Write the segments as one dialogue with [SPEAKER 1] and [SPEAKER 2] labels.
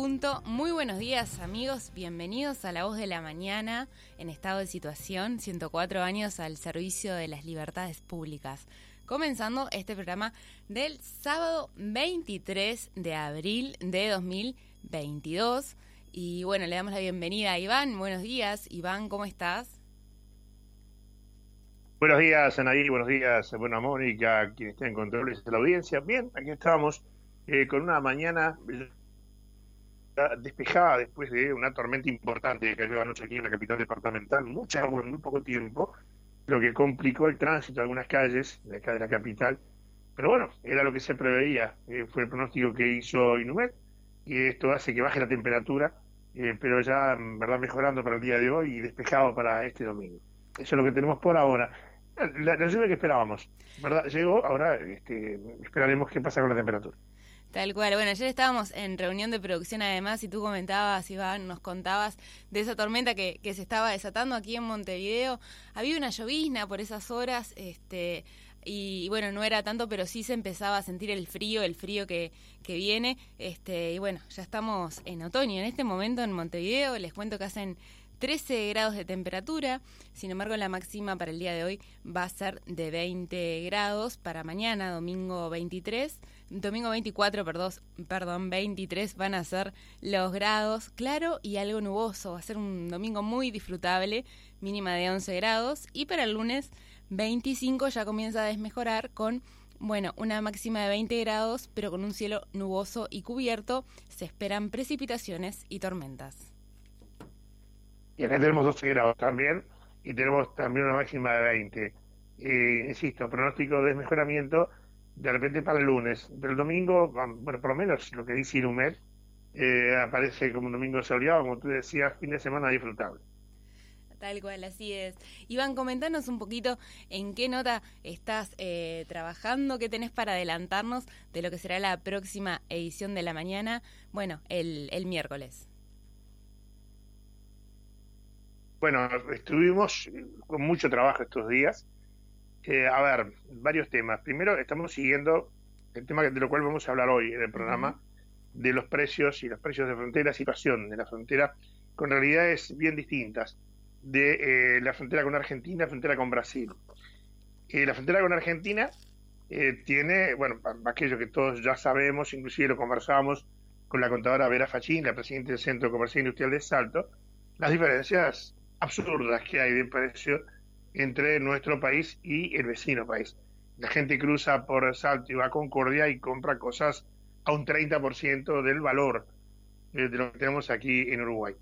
[SPEAKER 1] Punto. Muy buenos días amigos, bienvenidos a La Voz de la Mañana en estado de situación, 104 años al servicio de las libertades públicas. Comenzando este programa del sábado 23 de abril de 2022. Y bueno, le damos la bienvenida a Iván. Buenos días, Iván, ¿cómo estás?
[SPEAKER 2] Buenos días, Anaí, buenos días, buena Mónica, quien está en controles de la audiencia. Bien, aquí estamos eh, con una mañana despejada después de una tormenta importante que cayó anoche aquí en la capital departamental, mucha agua en muy poco tiempo, lo que complicó el tránsito de algunas calles de acá de la capital. Pero bueno, era lo que se preveía, eh, fue el pronóstico que hizo Inumet, y esto hace que baje la temperatura, eh, pero ya verdad mejorando para el día de hoy y despejado para este domingo. Eso es lo que tenemos por ahora. La, la lluvia que esperábamos, ¿verdad? Llegó, ahora este, esperaremos qué pasa con la temperatura.
[SPEAKER 1] Tal cual. Bueno, ayer estábamos en reunión de producción además y tú comentabas, Iván, nos contabas de esa tormenta que, que se estaba desatando aquí en Montevideo. Había una llovizna por esas horas, este y, bueno, no era tanto, pero sí se empezaba a sentir el frío, el frío que, que viene. Este, y bueno, ya estamos en otoño. En este momento en Montevideo les cuento que hacen 13 grados de temperatura, sin embargo la máxima para el día de hoy va a ser de 20 grados, para mañana, domingo 23, domingo 24, perdón, perdón, 23 van a ser los grados, claro y algo nuboso, va a ser un domingo muy disfrutable, mínima de 11 grados, y para el lunes 25 ya comienza a desmejorar con bueno, una máxima de 20 grados, pero con un cielo nuboso y cubierto, se esperan precipitaciones y tormentas.
[SPEAKER 2] Y acá tenemos 12 grados también, y tenemos también una máxima de 20. Eh, insisto, pronóstico de desmejoramiento de repente para el lunes. Pero el domingo, bueno, por lo menos lo que dice Inumet, eh, aparece como un domingo soleado, como tú decías, fin de semana disfrutable.
[SPEAKER 1] Tal cual, así es. Iván, comentanos un poquito en qué nota estás eh, trabajando, qué tenés para adelantarnos de lo que será la próxima edición de la mañana, bueno, el, el miércoles.
[SPEAKER 2] Bueno, estuvimos con mucho trabajo estos días. Eh, a ver, varios temas. Primero, estamos siguiendo el tema de lo cual vamos a hablar hoy en el programa, de los precios y los precios de frontera, situación de la frontera con realidades bien distintas de eh, la frontera con Argentina, la frontera con Brasil. Eh, la frontera con Argentina tiene, bueno, aquello que todos ya sabemos, inclusive lo conversamos con la contadora Vera Fachín, la presidenta del Centro Comercial Industrial de Salto, las diferencias absurdas que hay de precio entre nuestro país y el vecino país. La gente cruza por Salto y va a Concordia y compra cosas a un 30% del valor eh, de lo que tenemos aquí en Uruguay.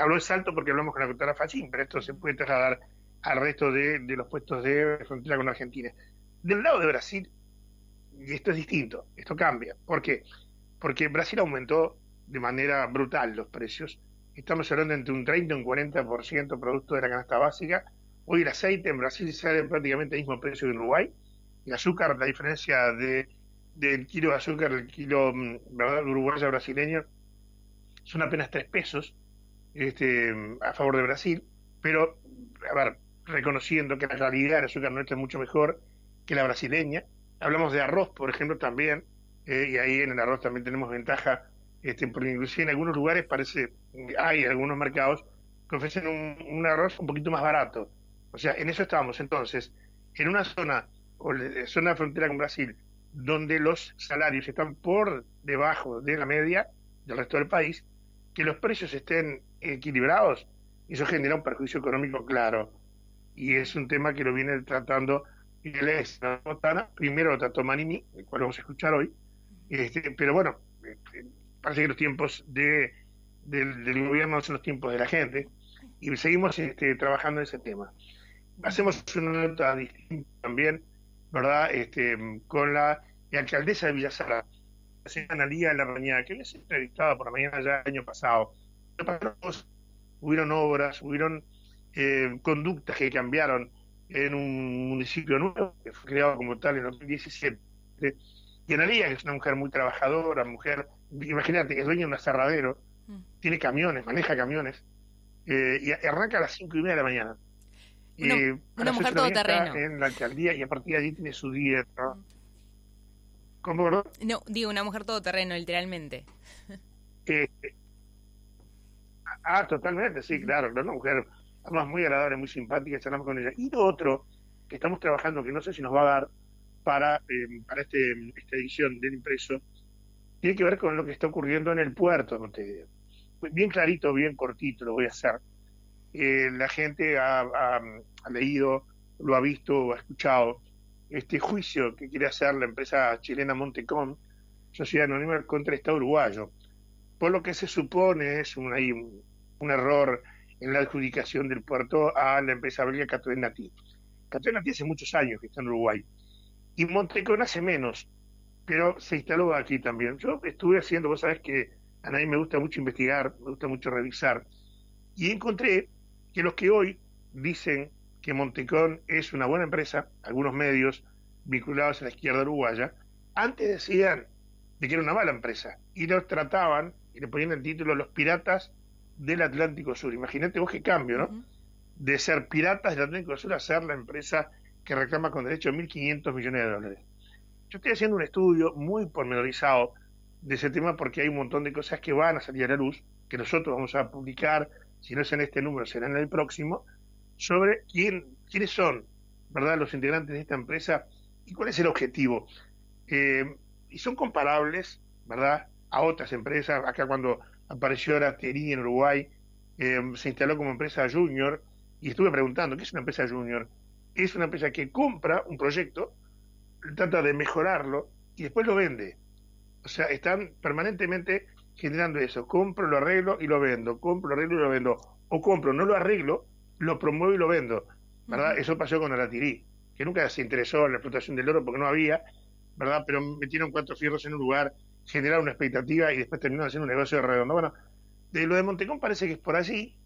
[SPEAKER 2] hablo de Salto porque hablamos con la doctora Fachín, pero esto se puede trasladar al resto de, los puestos de frontera con Argentina. Del lado de Brasil, y esto es distinto, esto cambia. ¿Por qué? Porque Brasil aumentó de manera brutal los precios estamos hablando entre un 30 y un 40% producto de la canasta básica. Hoy el aceite en Brasil sale prácticamente al mismo precio que en Uruguay. El azúcar, la diferencia de, del kilo de azúcar, el kilo mm, ¿verdad? uruguayo brasileño, son apenas 3 pesos este, a favor de Brasil. Pero, a ver, reconociendo que la realidad del azúcar nuestra es mucho mejor que la brasileña. Hablamos de arroz, por ejemplo, también, eh, y ahí en el arroz también tenemos ventaja este, porque inclusive en algunos lugares parece, hay algunos mercados que ofrecen un, arroz un poquito más barato. O sea, en eso estamos. Entonces, en una zona, o zona de frontera con Brasil, donde los salarios están por debajo de la media del resto del país, que los precios estén equilibrados, eso genera un perjuicio económico claro. Y es un tema que lo viene tratando la Botana, primero lo trató Manini, el cual vamos a escuchar hoy, este, pero bueno, este, parece que los tiempos de, del, gobierno son los tiempos de la gente y seguimos este, trabajando en ese tema. Hacemos una nota distinta también, ¿verdad? Este, con la, alcaldesa de Villasara, la señora Analía de la Mañana, que les entrevistaba por la mañana ya el año pasado. hubieron obras, hubieron eh, conductas que cambiaron en un municipio nuevo que fue creado como tal en 2017. Y Analia, que es una mujer muy trabajadora, mujer, imagínate, es dueña de un aserradero, mm. tiene camiones, maneja camiones, eh, y arranca a las cinco y media de la mañana.
[SPEAKER 1] Una, eh, una mujer todoterreno.
[SPEAKER 2] En la alcaldía y a partir de allí tiene su dieta. ¿Cómo,
[SPEAKER 1] No, digo, una mujer todoterreno, literalmente.
[SPEAKER 2] Eh, ah, totalmente, sí, claro, una mujer además muy agradable, muy simpática, charlamos con ella. Y lo otro que estamos trabajando, que no sé si nos va a dar para, eh, para este, esta edición del impreso, tiene que ver con lo que está ocurriendo en el puerto de Montevideo. Bien clarito, bien cortito, lo voy a hacer. Eh, la gente ha, leído, lo ha visto ha escuchado este juicio que quiere hacer la empresa chilena Montecom, Sociedad Anónima, contra el Estado uruguayo. Por lo que se supone es un, error en la adjudicación del puerto a la empresa belga Catoenati. Catoenati hace muchos años que está en Uruguay. Y Montecón hace menos, pero se instaló aquí también. Yo estuve haciendo, vos sabés que a mí me gusta mucho investigar, me gusta mucho revisar, y encontré que los que hoy dicen que Montecón es una buena empresa, algunos medios vinculados a la izquierda uruguaya, antes decían de que era una mala empresa y los trataban y le ponían el título Los piratas del Atlántico Sur. Imagínate vos qué cambio, ¿no? De ser piratas del Atlántico Sur a ser la empresa que reclama con derecho 1.500 millones de dólares. Yo estoy haciendo un estudio muy pormenorizado de ese tema porque hay un montón de cosas que van a salir a la luz, que nosotros vamos a publicar, si no es en este número, será en el próximo, sobre quién, quiénes son, ¿verdad?, los integrantes de esta empresa y cuál es el objetivo. Eh, y son comparables, ¿verdad?, a otras empresas. Acá cuando apareció Aratería en Uruguay, eh, se instaló como empresa junior y estuve preguntando, ¿qué es una empresa junior? Es una empresa que compra un proyecto, trata de mejorarlo y después lo vende. O sea, están permanentemente generando eso. Compro, lo arreglo y lo vendo. Compro, lo arreglo y lo vendo. O compro, no lo arreglo, lo promuevo y lo vendo. ¿Verdad? Eso pasó con Aratirí, que nunca se interesó en la explotación del oro porque no había, ¿verdad? Pero metieron cuatro fierros en un lugar generar una expectativa y después terminó haciendo un negocio de redondo. Bueno, de lo de Montecón parece que es por allí.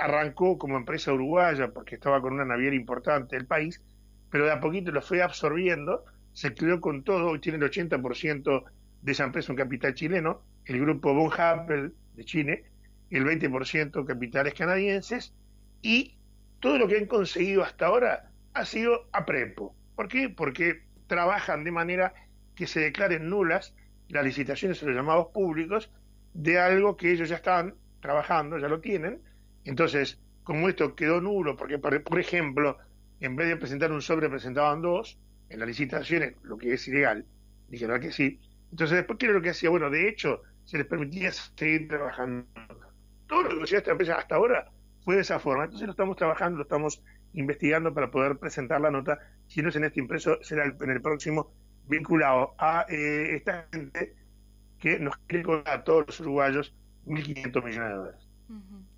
[SPEAKER 2] arrancó como empresa uruguaya porque estaba con una naviera importante del país, pero de a poquito lo fue absorbiendo, se creó con todo, hoy tiene el 80% de esa empresa un capital chileno, el grupo Von Happel de Chile, el 20% capitales canadienses, y todo lo que han conseguido hasta ahora ha sido a prepo. ¿Por qué? Porque trabajan de manera que se declaren nulas las licitaciones o los llamados públicos de algo que ellos ya están trabajando, ya lo tienen. Entonces, como esto quedó nulo, porque por, ejemplo, en vez de presentar un sobre, presentaban dos, en las licitaciones, lo que es ilegal, dijeron que sí. Entonces, después, ¿qué era lo que hacía? Bueno, de hecho, se les permitía seguir trabajando. Todo lo que hacía esta empresa hasta ahora fue de esa forma. Entonces, lo estamos trabajando, lo estamos investigando para poder presentar la nota. Si no es en este impreso, será en el próximo vinculado a eh, esta gente que nos quiere cobrar a todos los uruguayos 1.500 millones de dólares.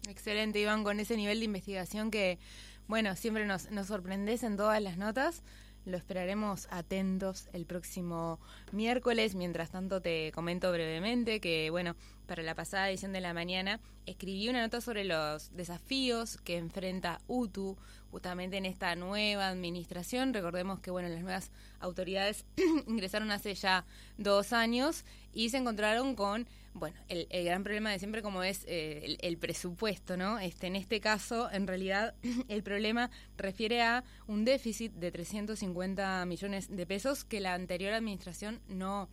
[SPEAKER 1] Excelente, Iván, con ese nivel de investigación que, bueno, siempre nos, nos sorprendes en todas las notas. Lo esperaremos atentos el próximo miércoles. Mientras tanto, te comento brevemente que, bueno, para la pasada edición de la mañana escribí una nota sobre los desafíos que enfrenta UTU justamente en esta nueva administración. Recordemos que, bueno, las nuevas autoridades ingresaron hace ya dos años y se encontraron con bueno, el, gran problema de siempre como es eh, el, presupuesto, ¿no? Este, en este caso, en realidad, el problema refiere a un déficit de 350 millones de pesos que la anterior administración no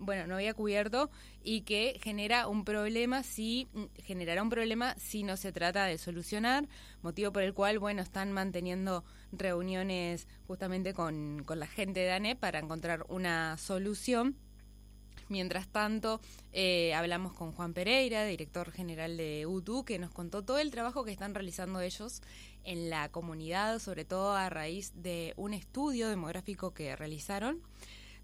[SPEAKER 1] bueno, no había cubierto y que genera un problema si generará un problema si no se trata de solucionar, motivo por el cual, bueno, están manteniendo reuniones justamente con, con la gente de ANE para encontrar una solución Mientras tanto, eh, hablamos con Juan Pereira, director general de UTU, que nos contó todo el trabajo que están realizando ellos en la comunidad, sobre todo a raíz de un estudio demográfico que realizaron,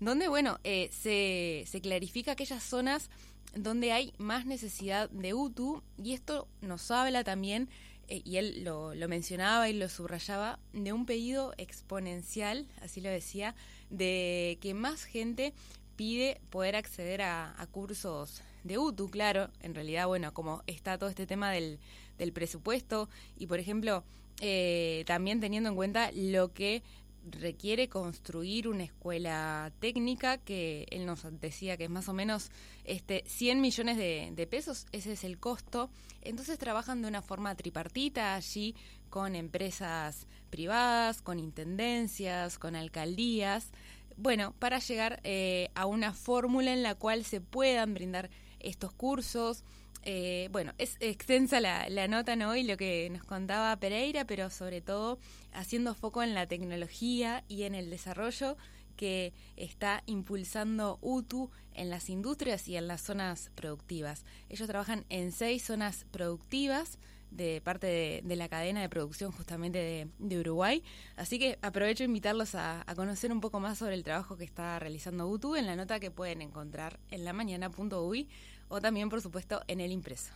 [SPEAKER 1] donde, bueno, eh, se, se clarifica aquellas zonas donde hay más necesidad de UTU y esto nos habla también eh, y él lo, lo, mencionaba y lo subrayaba, de un pedido exponencial, así lo decía, de que más gente pide poder acceder a, cursos de UTU, claro. En realidad, bueno, como está todo este tema del, del presupuesto y, por ejemplo, eh, también teniendo en cuenta lo que requiere construir una escuela técnica que él nos decía que es más o menos este 100 millones de, pesos, ese es el costo. Entonces trabajan de una forma tripartita allí con empresas privadas, con intendencias, con alcaldías, bueno, para llegar eh, a una fórmula en la cual se puedan brindar estos cursos, eh, bueno, es extensa la, nota ¿no? y lo que nos contaba Pereira, pero sobre todo haciendo foco en la tecnología y en el desarrollo que está impulsando UTU en las industrias y en las zonas productivas. Ellos trabajan en seis zonas productivas de parte de, la cadena de producción justamente de, Uruguay. Así que aprovecho a invitarlos a, conocer un poco más sobre el trabajo que está realizando UTU en la nota que pueden encontrar en la mañana.ui o también, por supuesto, en el impreso.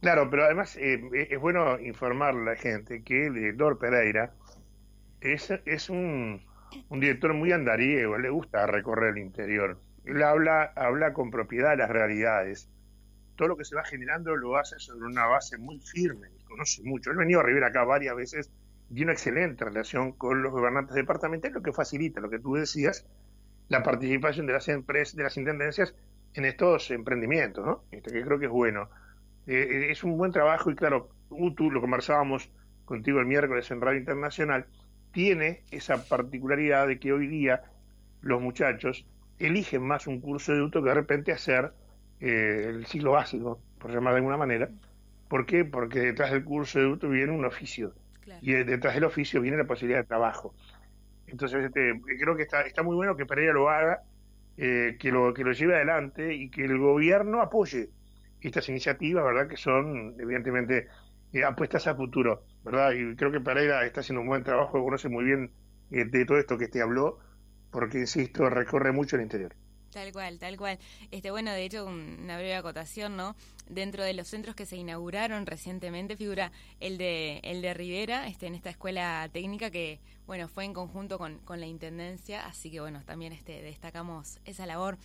[SPEAKER 2] Claro, pero además eh, es bueno informar a la gente que el director Pereira es, es un, un director muy andariego, le gusta recorrer el interior. Él habla, habla con propiedad de las realidades. Todo lo que se va generando lo hace sobre una base muy firme, conoce mucho. Él venido a Rivera acá varias veces y una excelente relación con los gobernantes departamentales, lo que facilita, lo que tú decías, la participación de las empresas, de las intendencias en estos emprendimientos, ¿no? Este, que creo que es bueno. Eh, eh, es un buen trabajo y claro, UTU, lo conversábamos contigo el miércoles en Radio Internacional, tiene esa particularidad de que hoy día los muchachos eligen más un curso de UTU que de repente hacer eh, el ciclo básico, por llamar de alguna manera. ¿Por qué? Porque detrás del curso de UTU viene un oficio y detrás del oficio viene la posibilidad de trabajo. Entonces, este, creo que está, está muy bueno que Pereira lo haga eh, que, lo, que lo lleve adelante y que el gobierno apoye estas iniciativas, ¿verdad? Que son, evidentemente, eh, apuestas a futuro, ¿verdad? Y creo que Pereira está haciendo un buen trabajo, conoce muy bien eh, de todo esto que te habló, porque, insisto, recorre mucho el interior.
[SPEAKER 1] Tal cual, tal cual. Este, bueno, de hecho, una breve acotación, ¿no? Dentro de los centros que se inauguraron recientemente figura el de el de Rivera, este, en esta escuela técnica que, bueno, fue en conjunto con, con la intendencia, así que bueno, también este destacamos esa labor.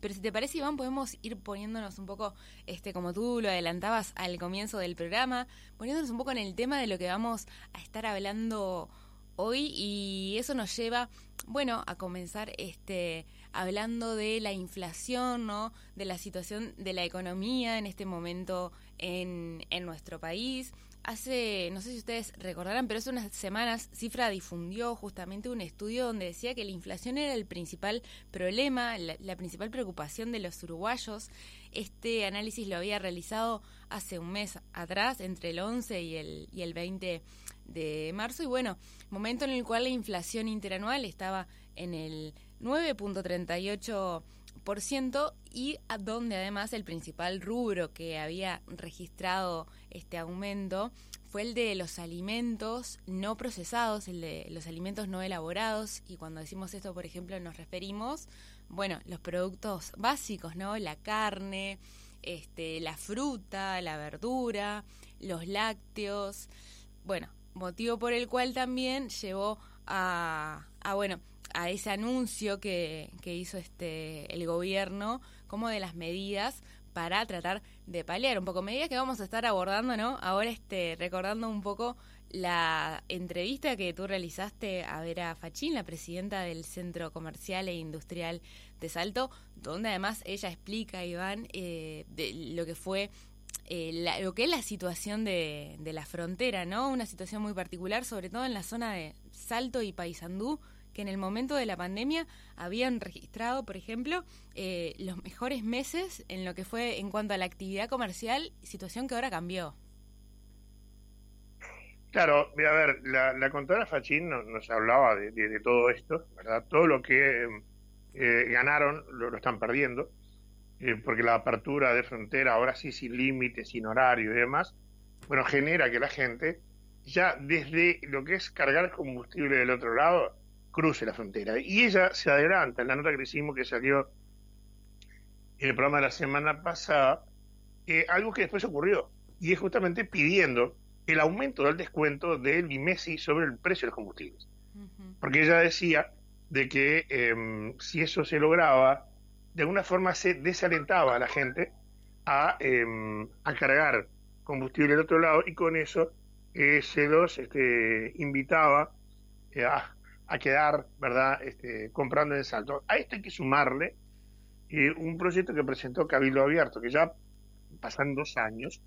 [SPEAKER 1] Pero si te parece, Iván, podemos ir poniéndonos un poco, este, como tú lo adelantabas al comienzo del programa, poniéndonos un poco en el tema de lo que vamos a estar hablando hoy y eso nos lleva, bueno, a comenzar este hablando de la inflación, ¿no? De la situación de la economía en este momento en, en nuestro país. Hace, no sé si ustedes recordarán, pero hace unas semanas Cifra difundió justamente un estudio donde decía que la inflación era el principal problema, la, principal preocupación de los uruguayos. Este análisis lo había realizado hace un mes atrás, entre el 11 y el, y el 20 de marzo, y bueno, momento en el cual la inflación interanual estaba en el 9.38% y a donde además el principal rubro que había registrado este aumento fue el de los alimentos no procesados, el de los alimentos no elaborados y cuando decimos esto, por ejemplo, nos referimos, bueno, los productos básicos, ¿no? La carne, este, la fruta, la verdura, los lácteos, bueno, motivo por el cual también llevó a, a bueno, a ese anuncio que, que hizo este el gobierno como de las medidas para tratar de paliar un poco medidas que vamos a estar abordando, ¿no? Ahora este recordando un poco la entrevista que tú realizaste a Vera Fachín, la presidenta del Centro Comercial e Industrial de Salto, donde además ella explica, Iván, eh, de lo que fue eh, lo que es la situación de, de la frontera, ¿no? Una situación muy particular, sobre todo en la zona de Salto y Paysandú, que en el momento de la pandemia habían registrado, por ejemplo, eh, los mejores meses en lo que fue en cuanto a la actividad comercial, situación que ahora cambió.
[SPEAKER 2] Claro, a ver, la, contadora Fachín nos, hablaba de, todo esto, ¿verdad? Todo lo que eh, ganaron lo, están perdiendo, eh, porque la apertura de frontera, ahora sí sin límites, sin horario y demás, bueno, genera que la gente ya desde lo que es cargar combustible del otro lado, cruce la frontera. Y ella se adelanta en la nota que hicimos que salió en el programa de la semana pasada, eh, algo que después ocurrió, y es justamente pidiendo el aumento del descuento del IMESI sobre el precio de los combustibles. Porque ella decía de que em, si eso se lograba, de alguna forma se desalentaba a la gente a, em, a cargar combustible del otro lado y con eso eh, se los este, invitaba eh, a, a, quedar, ¿verdad?, este, comprando en salto. A esto hay que sumarle eh, un proyecto que presentó Cabildo Abierto, que ya pasan dos años,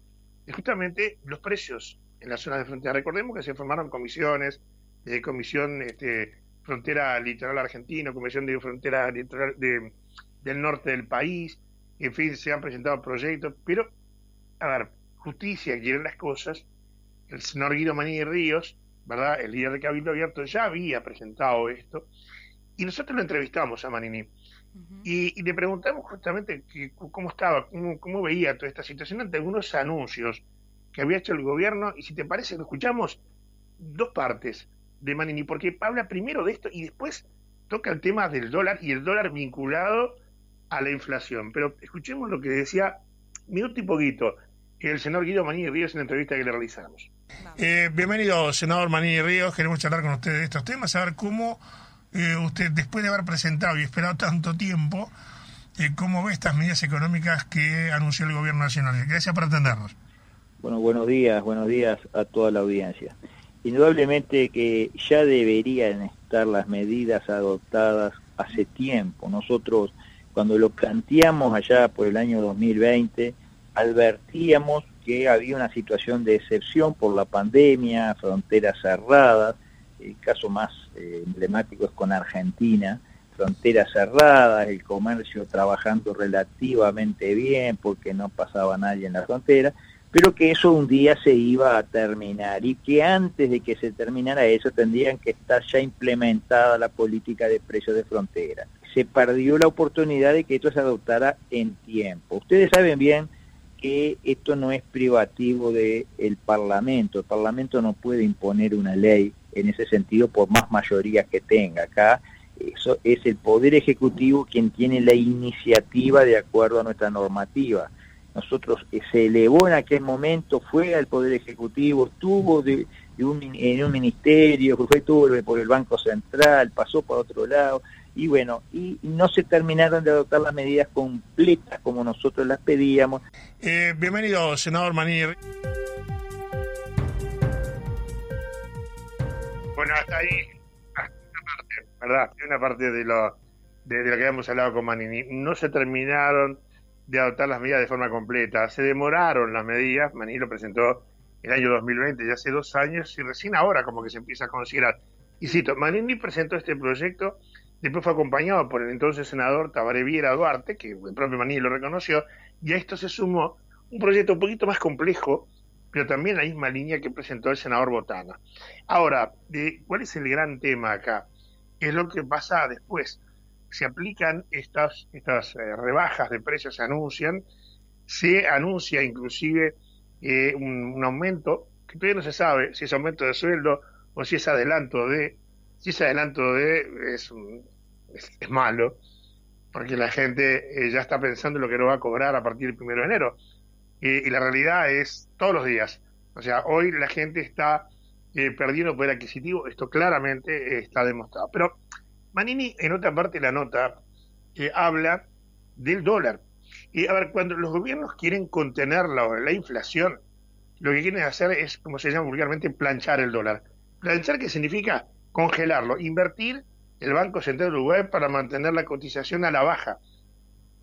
[SPEAKER 2] y justamente los precios en las zonas de frontera. Recordemos que se formaron comisiones, de comisión este, frontera litoral argentino, comisión de frontera litoral de, del norte del país, en fin, se han presentado proyectos, pero, a ver, justicia quieren las cosas, el señor Guido Maní Ríos, ¿verdad? El líder de Cabildo Abierto ya había presentado esto, y nosotros lo entrevistamos a Manini. y, le preguntamos justamente cómo estaba, cómo, cómo veía toda esta situación ante algunos anuncios que había hecho el gobierno, y si te parece, lo escuchamos dos partes de Manini, porque habla primero de esto y después toca el tema del dólar y el dólar vinculado a la inflación. Pero escuchemos lo que decía minuto y poquito el senador Guido Manini Ríos en la entrevista que le realizamos.
[SPEAKER 3] Eh, bienvenido, senador Manini Ríos. Queremos charlar con usted de estos temas, saber cómo eh, usted, después de haber presentado y esperado tanto tiempo, eh, cómo ve estas medidas económicas que anunció el Gobierno Nacional. Gracias por atendernos.
[SPEAKER 4] Bueno, buenos días, buenos días a toda la audiencia. Indudablemente que ya deberían estar las medidas adoptadas hace tiempo. Nosotros, cuando lo planteamos allá por el año 2020, advertíamos que había una situación de excepción por la pandemia, fronteras cerradas, el caso más eh, emblemático es con Argentina, fronteras cerradas, el comercio trabajando relativamente bien porque no pasaba nadie en la frontera, pero que eso un día se iba a terminar y que antes de que se terminara eso tendrían que estar ya implementada la política de precios de frontera. Se perdió la oportunidad de que esto se adoptara en tiempo. Ustedes saben bien que esto no es privativo del Parlamento. El Parlamento no puede imponer una ley en ese sentido por más mayoría que tenga. Acá eso es el Poder Ejecutivo quien tiene la iniciativa de acuerdo a nuestra normativa nosotros eh, se elevó en aquel momento, fue al Poder Ejecutivo, estuvo de, un, en un ministerio, fue por el Banco Central, pasó por otro lado, y bueno, y, no se terminaron de adoptar las medidas completas como nosotros las pedíamos.
[SPEAKER 3] Eh, bienvenido, senador Manir.
[SPEAKER 2] Bueno, hasta ahí, hasta una parte, ¿verdad? Una parte de lo, de, de lo que habíamos hablado con Manini. No se terminaron de adoptar las medidas de forma completa. Se demoraron las medidas, Maní lo presentó en el año 2020, ya hace dos años, y recién ahora como que se empieza a considerar. Y cito, Manini presentó este proyecto, después fue acompañado por el entonces senador Tabaré Viera Duarte, que el propio Manini lo reconoció, y a esto se sumó un proyecto un poquito más complejo, pero también la misma línea que presentó el senador Botana. Ahora, ¿cuál es el gran tema acá? Es lo que pasa después se aplican estas, estas eh, rebajas de precios, se anuncian, se anuncia inclusive eh, un, aumento, que todavía no se sabe si es aumento de sueldo o si es adelanto de, si es adelanto de, es, es, malo, porque la gente eh, ya está pensando en lo que no va a cobrar a partir del primero de enero. y la realidad es todos los días. O sea, hoy la gente está perdiendo poder adquisitivo, esto claramente está demostrado. Pero Manini, en otra parte de la nota, eh, habla del dólar. Y a ver, cuando los gobiernos quieren contener la, inflación, lo que quieren hacer es, como se llama vulgarmente, planchar el dólar. Planchar, ¿qué significa? Congelarlo, invertir el Banco Central Uruguay para mantener la cotización a la baja.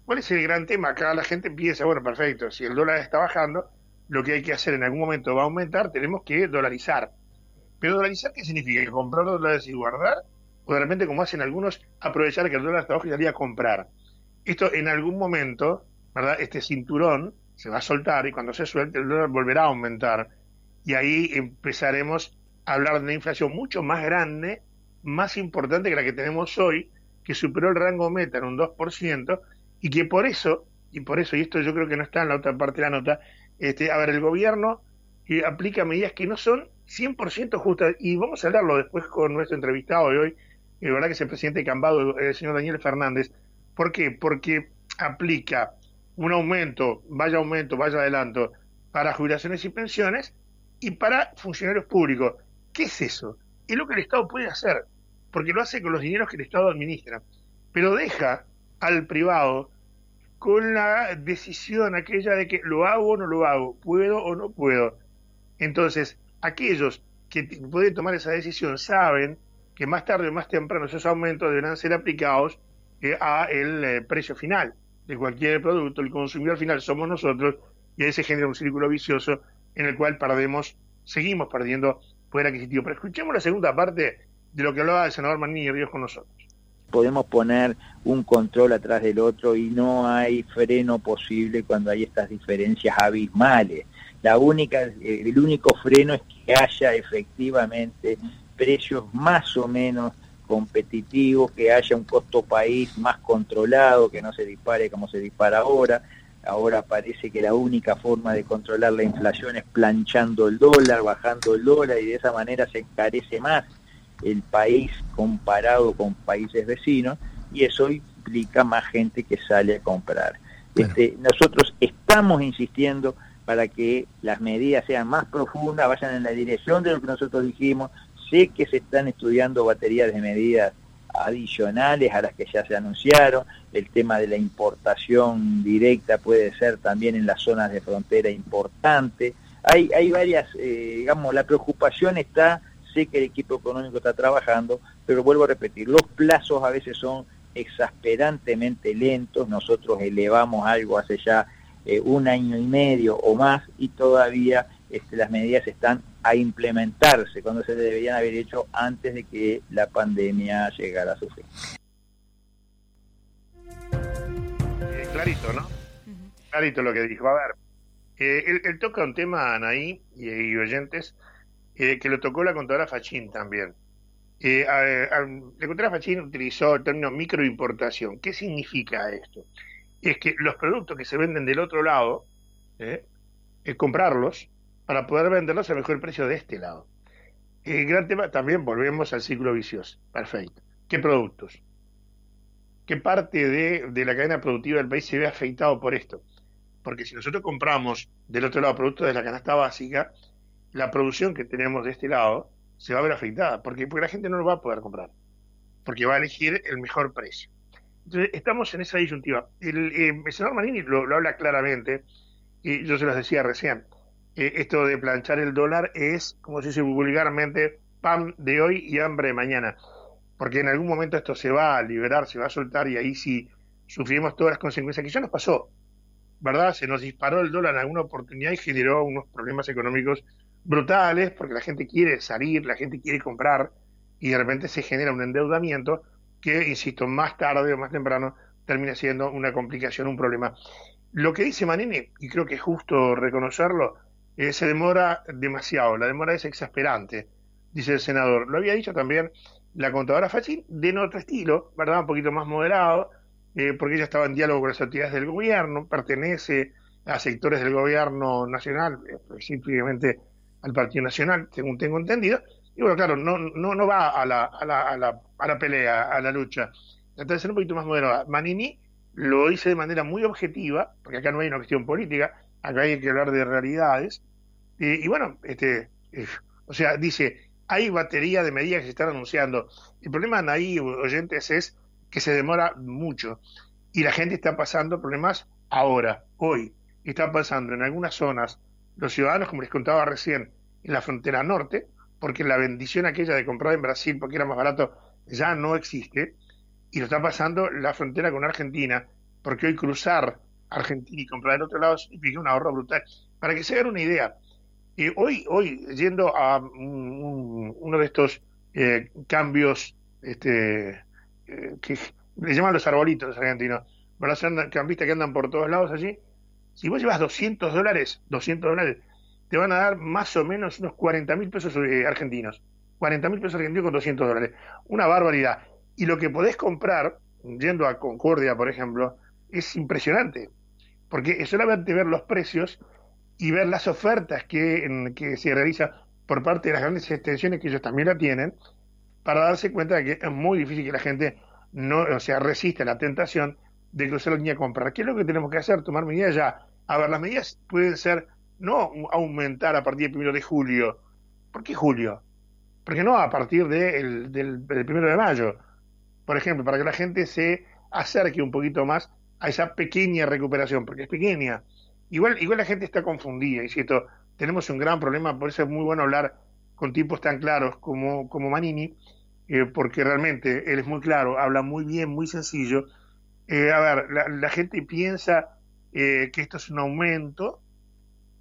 [SPEAKER 2] ¿Cuál es el gran tema? Acá la gente piensa, bueno, perfecto, si el dólar está bajando, lo que hay que hacer en algún momento va a aumentar, tenemos que dolarizar. Pero dolarizar, ¿qué significa? ¿Que comprar dólares y guardar? o de repente, como hacen algunos, aprovechar que el dólar está bajo y salir a comprar. Esto en algún momento, ¿verdad? Este cinturón se va a soltar y cuando se suelte el dólar volverá a aumentar. Y ahí empezaremos a hablar de una inflación mucho más grande, más importante que la que tenemos hoy, que superó el rango meta en un 2%, y que por eso, y por eso, y esto yo creo que no está en la otra parte de la nota, este, a ver, el gobierno eh, aplica medidas que no son 100% justas, y vamos a hablarlo después con nuestro entrevistado de hoy, y verdad que es el presidente Cambado, el señor Daniel Fernández. ¿Por qué? Porque aplica un aumento, vaya aumento, vaya adelanto, para jubilaciones y pensiones y para funcionarios públicos. ¿Qué es eso? Es lo que el Estado puede hacer, porque lo hace con los dineros que el Estado administra, pero deja al privado con la decisión aquella de que lo hago o no lo hago, puedo o no puedo. Entonces, aquellos que pueden tomar esa decisión saben que más tarde o más temprano esos aumentos deberán ser aplicados eh, a el eh, precio final de cualquier producto. El consumidor final somos nosotros y ahí se genera un círculo vicioso en el cual perdemos, seguimos perdiendo poder adquisitivo. Pero escuchemos la segunda parte de lo que hablaba el senador Manini Ríos con nosotros.
[SPEAKER 4] Podemos poner un control atrás del otro y no hay freno posible cuando hay estas diferencias abismales. La única, el único freno es que haya efectivamente precios más o menos competitivos, que haya un costo país más controlado, que no se dispare como se dispara ahora. Ahora parece que la única forma de controlar la inflación es planchando el dólar, bajando el dólar y de esa manera se encarece más el país comparado con países vecinos y eso implica más gente que sale a comprar. Este, nosotros estamos insistiendo para que las medidas sean más profundas, vayan en la dirección de lo que nosotros dijimos. Sé que se están estudiando baterías de medidas adicionales a las que ya se anunciaron. El tema de la importación directa puede ser también en las zonas de frontera importante. Hay, hay varias, eh, digamos, la preocupación está sé que el equipo económico está trabajando, pero vuelvo a repetir, los plazos a veces son exasperantemente lentos, nosotros elevamos algo hace ya eh, un año y medio o más y todavía este, las medidas están a implementarse cuando se deberían haber hecho antes de que la pandemia llegara a su fin.
[SPEAKER 2] Eh, clarito, ¿no? Clarito lo que dijo. A ver, eh, él, toca un tema, Anaí y oyentes, que lo tocó la contadora Fachín también. Eh, la contadora Fachín utilizó el término microimportación. ¿Qué significa esto? Es que los productos que se venden del otro lado, eh, es comprarlos para poder venderlos a mejor precio de este lado. El gran tema, también volvemos al ciclo vicioso. Perfecto. ¿Qué productos? ¿Qué parte de, la cadena productiva del país se ve afectado por esto? Porque si nosotros compramos del otro lado productos de la canasta básica, la producción que tenemos de este lado se va a ver afectada, porque, porque la gente no lo va a poder comprar, porque va a elegir el mejor precio. Entonces, estamos en esa disyuntiva. El, eh, senador Manini lo, habla claramente, y yo se los decía recién, eh, esto de planchar el dólar es, como se dice vulgarmente, pan de hoy y hambre de mañana, porque en algún momento esto se va a liberar, se va a soltar, y ahí sí sufrimos todas las consecuencias que ya nos pasó, ¿verdad? Se nos disparó el dólar en alguna oportunidad y generó unos problemas económicos brutales porque la gente quiere salir, la gente quiere comprar y de repente se genera un endeudamiento que, insisto, más tarde o más temprano termina siendo una complicación, un problema. Lo que dice Manini, y creo que es justo reconocerlo, eh, se demora demasiado, la demora es exasperante, dice el senador. Lo había dicho también la contadora Fácil, de otro estilo, ¿verdad? Un poquito más moderado, eh, porque ella estaba en diálogo con las autoridades del gobierno, pertenece a sectores del gobierno nacional, eh, específicamente al Partido Nacional, según tengo entendido, y bueno, claro, no, no, no va a la, a, la, a, la, a la pelea, a la lucha. Entonces, ser un poquito más moderada. Manini lo hice de manera muy objetiva, porque acá no hay una cuestión política, acá hay que hablar de realidades. Y, bueno, este, eh, o sea, dice, hay batería de medidas que se están anunciando. El problema ahí, oyentes, es que se demora mucho y la gente está pasando problemas ahora, hoy. Está pasando en algunas zonas los ciudadanos, como les contaba recién, en la frontera norte, porque la bendición aquella de comprar en Brasil porque era más barato ya no existe, y lo está pasando la frontera con Argentina, porque hoy cruzar Argentina y comprar del otro lado significa un ahorro brutal. Para que se hagan una idea, eh, hoy, hoy, yendo a uno de estos eh, cambios este, eh, que le llaman los arbolitos los argentinos, ¿verdad? Cambistas que andan por todos lados allí, si vos llevas 200 dólares, 200 dólares, te van a dar más o menos unos 40 mil pesos eh, argentinos. 40 mil pesos argentinos con 200 dólares. Una barbaridad. Y lo que podés comprar, yendo a Concordia, por ejemplo, es impresionante. Porque solamente ver los precios y ver las ofertas que, que se realizan por parte de las grandes extensiones que ellos también la tienen, para darse cuenta de que es muy difícil que la gente no, o sea, resista la tentación de cruzar la línea a comprar. ¿Qué es lo que tenemos que hacer? Tomar medidas ya. A ver, las medidas pueden ser no aumentar a partir del primero de julio. ¿Por qué julio? Porque no a partir del, del, primero de mayo. Por ejemplo, para que la gente se acerque un poquito más a esa pequeña recuperación, porque es pequeña. Igual, igual la gente está confundida, insisto, tenemos un gran problema, por eso es muy bueno hablar con tipos tan claros como, como Manini, eh, porque realmente él es muy claro, habla muy bien, muy sencillo. Eh, a ver, la, gente piensa eh, que esto es un aumento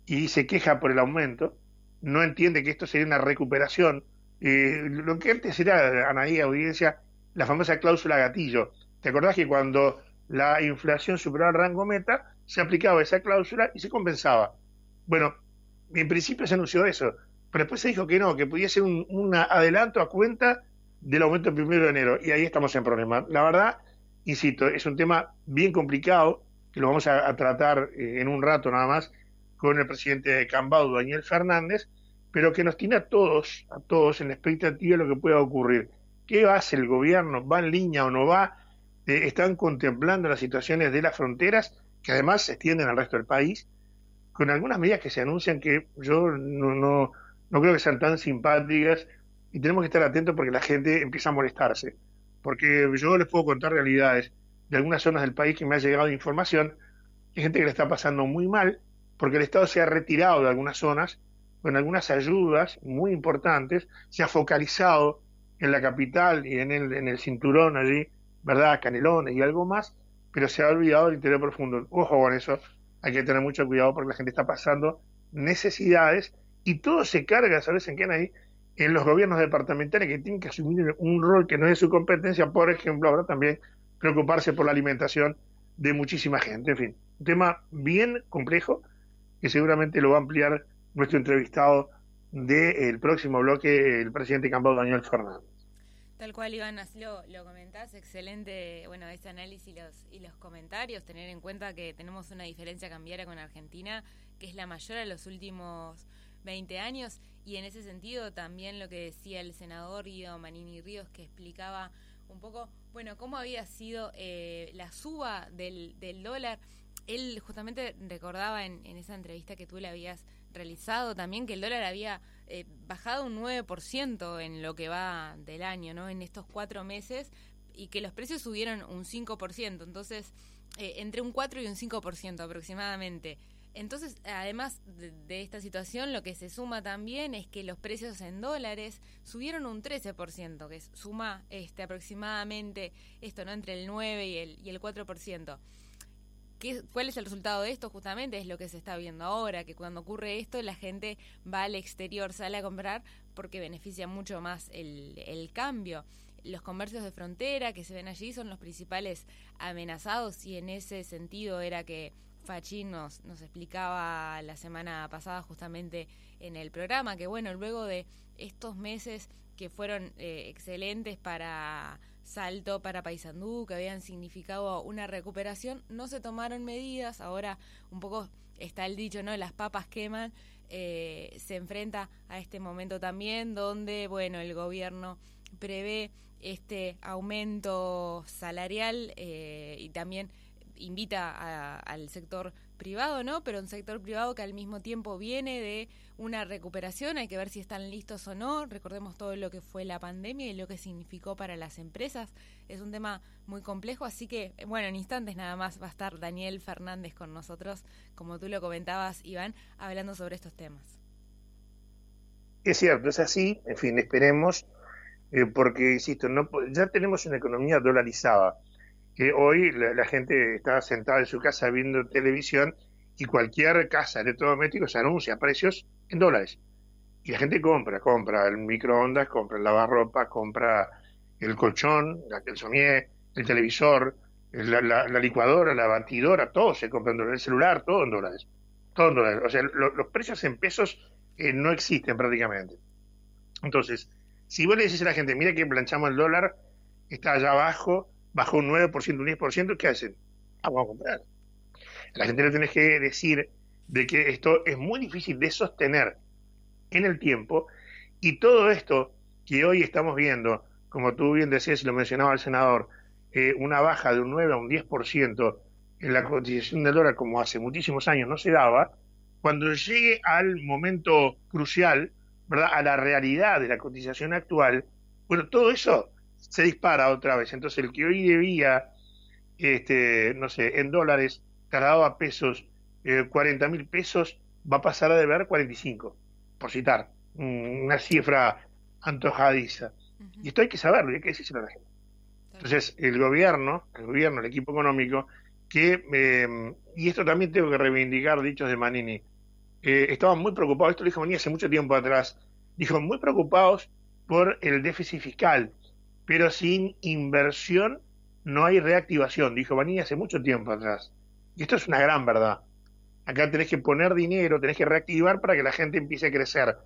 [SPEAKER 2] y se queja por el aumento, no entiende que esto sería una recuperación. lo que antes era, Anaí, audiencia, la famosa cláusula gatillo. ¿Te acordás que cuando la inflación superaba el rango meta, se aplicaba esa cláusula y se compensaba? Bueno, en principio se anunció eso, pero después se dijo que no, que podía ser un, adelanto a cuenta del aumento el primero de enero, y ahí estamos en problema. La verdad, insisto, es un tema bien complicado, que lo vamos a, tratar eh, en un rato nada más con el presidente de Cambau, Daniel Fernández, pero que nos tiene a todos, a todos en la expectativa de lo que pueda ocurrir. ¿Qué hace el gobierno? ¿Va en línea o no va? Eh, ¿Están contemplando las situaciones de las fronteras, que además se extienden al resto del país? con algunas medidas que se anuncian que yo no, no, no creo que sean tan simpáticas y tenemos que estar atentos porque la gente empieza a molestarse. Porque yo les puedo contar realidades de algunas zonas del país que me ha llegado información, hay gente que le está pasando muy mal porque el Estado se ha retirado de algunas zonas con algunas ayudas muy importantes, se ha focalizado en la capital y en el, en el cinturón allí, ¿verdad? Canelones y algo más, pero se ha olvidado del interior profundo. Ojo con eso, hay que tener mucho cuidado porque la gente está pasando necesidades y todo se carga, ¿sabes en qué ahí? En los gobiernos departamentales que tienen que asumir un rol que no es su competencia, por ejemplo, ahora también preocuparse por la alimentación de muchísima gente. En fin, un tema bien complejo que seguramente lo va a ampliar nuestro entrevistado del próximo bloque, el presidente Campbell Daniel Fernández.
[SPEAKER 1] Tal cual, Iván, así lo, comentás, excelente, bueno, ese análisis y los, y los comentarios, tener en cuenta que tenemos una diferencia cambiaria con Argentina, que es la mayor en los últimos 20 años, y en ese sentido también lo que decía el senador Guido Manini Ríos, que explicaba un poco, bueno, cómo había sido eh, la suba del, del dólar. Él justamente recordaba en, en esa entrevista que tú le habías realizado también que el dólar había eh, bajado un 9% en lo que va del año, ¿no? En estos cuatro meses y que los precios subieron un 5%, entonces eh, entre un 4 y un 5% aproximadamente. Entonces, además de, esta situación, lo que se suma también es que los precios en dólares subieron un 13%, que suma este, aproximadamente esto, ¿no? Entre el 9 y el, y el 4%. ¿Cuál es el resultado de esto? Justamente es lo que se está viendo ahora, que cuando ocurre esto la gente va al exterior, sale a comprar porque beneficia mucho más el, cambio. Los comercios de frontera que se ven allí son los principales amenazados y en ese sentido era que Fachín nos, nos explicaba la semana pasada justamente en el programa que bueno, luego de estos meses que fueron eh, excelentes para Salto, para Paysandú, que habían significado una recuperación, no se tomaron medidas, ahora un poco está el dicho, ¿no? Las papas queman, eh, se enfrenta a este momento también donde, bueno, el gobierno prevé este aumento salarial eh, y también invita al sector privado, ¿no? Pero un sector privado que al mismo tiempo viene de una recuperación, hay que ver si están listos o no. Recordemos todo lo que fue la pandemia y lo que significó para las empresas. Es un tema muy complejo, así que, bueno, en instantes nada más va a estar Daniel Fernández con nosotros, como tú lo comentabas, Iván, hablando sobre estos temas.
[SPEAKER 2] Es cierto, es así, en fin, esperemos, eh, porque, insisto, no, ya tenemos una economía dolarizada que hoy la, gente está sentada en su casa viendo televisión y cualquier casa electrodoméstico se anuncia precios en dólares. Y la gente compra, compra el microondas, compra el lavarropa, compra el colchón, el somier, el televisor, la, licuadora, la batidora, todo se compra en dólares, el celular, todo en dólares. Todo en dólares. O sea, los precios en pesos eh, no existen prácticamente. Entonces, si vos le decís a la gente, mira que planchamos el dólar, está allá abajo, bajó un 9%, un 10%, ¿qué hacen? Ah, vamos a comprar. La gente le tiene que decir de que esto es muy difícil de sostener en el tiempo y todo esto que hoy estamos viendo, como tú bien decías y lo mencionaba el senador, eh, una baja de un 9 a un 10% en la cotización del dólar como hace muchísimos años no se daba, cuando llegue al momento crucial, ¿verdad? a la realidad de la cotización actual, bueno, todo eso se dispara otra vez. Entonces el que hoy debía este, no sé, en dólares, trasladado a pesos, eh, 40 mil pesos, va a pasar a deber 45, por citar una cifra antojadiza. Y esto hay que saberlo, y hay que decírselo a la gente. Entonces, el gobierno, el gobierno, el equipo económico, que, eh, y esto también tengo que reivindicar dichos de Manini, eh, estaban muy preocupados, esto lo dijo Manini hace mucho tiempo atrás, dijo, muy preocupados por el déficit fiscal, pero sin inversión no hay reactivación, dijo Manini hace mucho tiempo atrás. Y esto es una gran verdad. Acá tenés que poner dinero, tenés que reactivar para que la gente empiece a crecer.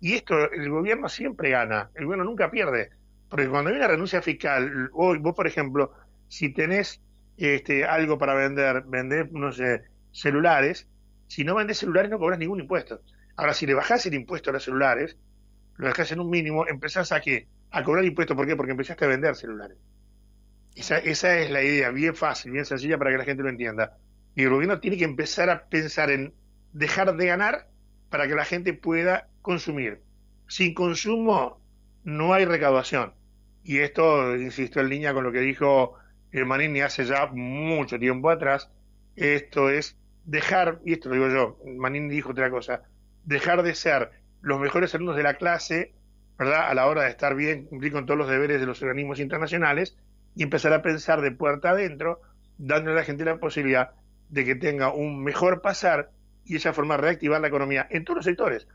[SPEAKER 2] Y esto, el gobierno siempre gana, el gobierno nunca pierde. Porque cuando hay una renuncia fiscal, hoy vos, por ejemplo, si tenés este, algo para vender, vender, no sé, celulares, si no vendés celulares no cobras ningún impuesto. Ahora, si le bajás el impuesto a los celulares, lo dejás en un mínimo, empezás a qué? A cobrar impuestos. ¿Por qué? Porque empezaste a vender celulares. Esa es la idea, bien fácil, bien sencilla para que la gente lo entienda. Y el gobierno tiene que empezar a pensar en dejar de ganar para que la gente pueda consumir. Sin consumo no hay recaudación. Y esto, insisto, en línea con lo que dijo Manini hace ya mucho tiempo atrás, esto es dejar, y esto lo digo yo, Manini dijo otra cosa, dejar de ser los mejores alumnos de la clase, ¿verdad? A la hora de estar bien, cumplir con todos los deberes de los organismos internacionales y empezar a pensar de puerta adentro, dándole a la gente la posibilidad de que tenga un mejor pasar y esa forma reactivar la economía en todos los sectores.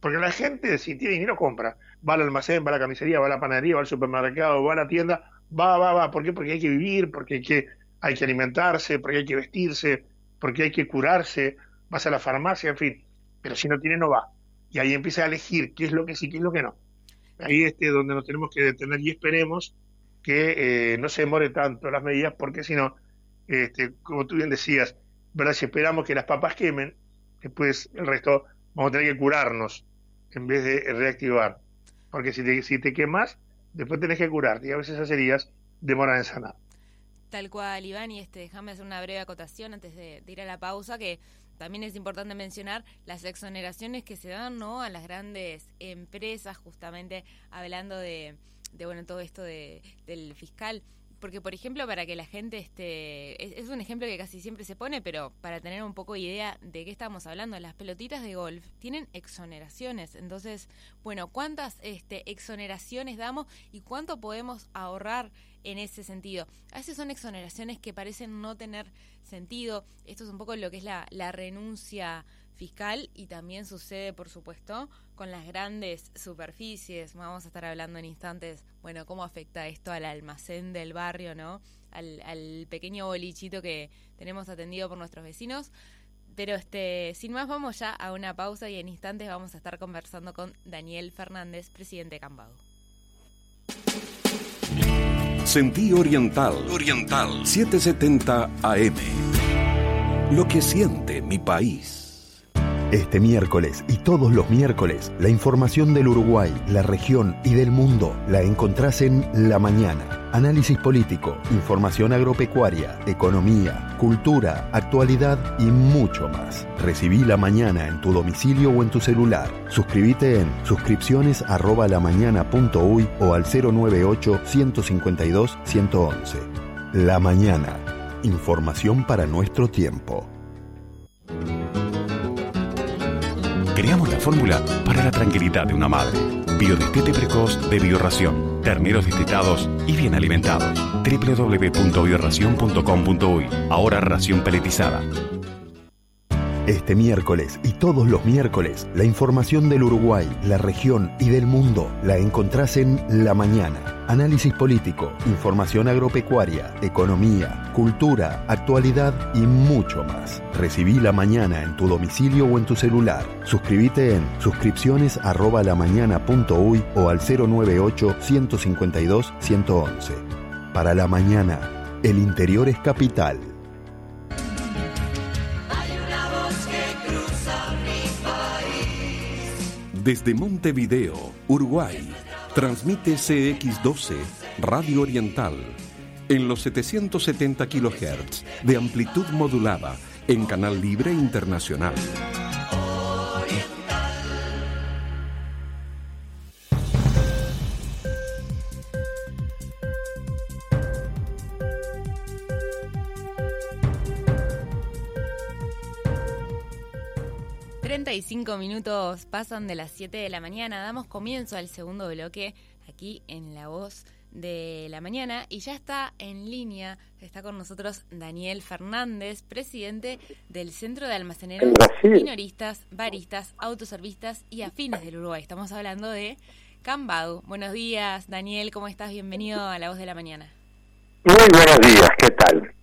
[SPEAKER 2] Porque la gente, si tiene dinero, compra. Va al almacén, va a la camisería, va a la panadería, va al supermercado, va a la tienda, va, va, va. ¿Por qué? Porque hay que vivir, porque hay que, hay que alimentarse, porque hay que vestirse, porque hay que curarse, vas a la farmacia, en fin. Pero si no tiene, no va. Y ahí empieza a elegir qué es lo que sí, qué es lo que no. Ahí es donde nos tenemos que detener y esperemos que eh, no se demore tanto las medidas, porque si no, este, como tú bien decías, ¿verdad? si esperamos que las papas quemen, después el resto vamos a tener que curarnos en vez de reactivar. Porque si te, si te quemas, después tenés que curarte y a veces esas heridas demoran en sanar.
[SPEAKER 1] Tal cual, Iván, y este, déjame hacer una breve acotación antes de, ir a la pausa, que también es importante mencionar las exoneraciones que se dan ¿no? a las grandes empresas, justamente hablando de, de bueno todo esto de, del fiscal porque por ejemplo para que la gente este es, un ejemplo que casi siempre se pone pero para tener un poco idea de qué estamos hablando las pelotitas de golf tienen exoneraciones. Entonces bueno cuántas este exoneraciones damos y cuánto podemos ahorrar en ese sentido a veces son exoneraciones que parecen no tener sentido. Esto es un poco lo que es la renuncia fiscal y también sucede, por supuesto, con las grandes superficies. Vamos a estar hablando en instantes, bueno, cómo afecta esto al almacén del barrio, ¿no? Al, pequeño bolichito que tenemos atendido por nuestros vecinos. Pero este, sin más, vamos ya a una pausa y en instantes vamos a estar conversando con Daniel Fernández, presidente de Cambado.
[SPEAKER 5] Sentí Oriental. Oriental. 770 AM. Lo que siente mi país. Este miércoles y todos los miércoles, la información del Uruguay, la región y del mundo la encontrás en La Mañana. Análisis político, información agropecuaria, economía, cultura, actualidad y mucho más. Recibí La Mañana en tu domicilio o en tu celular. Suscríbete en suscripciones arroba lamañana.uy o al 098 152 111. La Mañana. Información para nuestro tiempo. Creamos la fórmula para la tranquilidad de una madre. Biodestete precoz de Biorración. Terneros destetados y bien alimentados. www.bioración.com.uy Ahora ración peletizada. Este miércoles y todos los miércoles, la información del Uruguay, la región y del mundo la encontrás en La Mañana. Análisis político, información agropecuaria, economía, cultura, actualidad y mucho más. Recibí La Mañana en tu domicilio o en tu celular. Suscríbete en suscripciones arroba lamañana.uy o al 098 152 111. Para La Mañana, el interior es capital. Desde Montevideo, Uruguay, transmite CX12 Radio Oriental en los 770 kHz de amplitud modulada en Canal Libre Internacional.
[SPEAKER 1] 45 minutos pasan de las 7 de la mañana. Damos comienzo al segundo bloque aquí en La Voz de la Mañana y ya está en línea, está con nosotros Daniel Fernández, presidente del Centro de Almaceneros Minoristas, Baristas, Autoservistas y Afines del Uruguay. Estamos hablando de Cambadu. Buenos días, Daniel, ¿cómo estás? Bienvenido a La Voz de la Mañana.
[SPEAKER 6] Muy buenos días, ¿qué tal?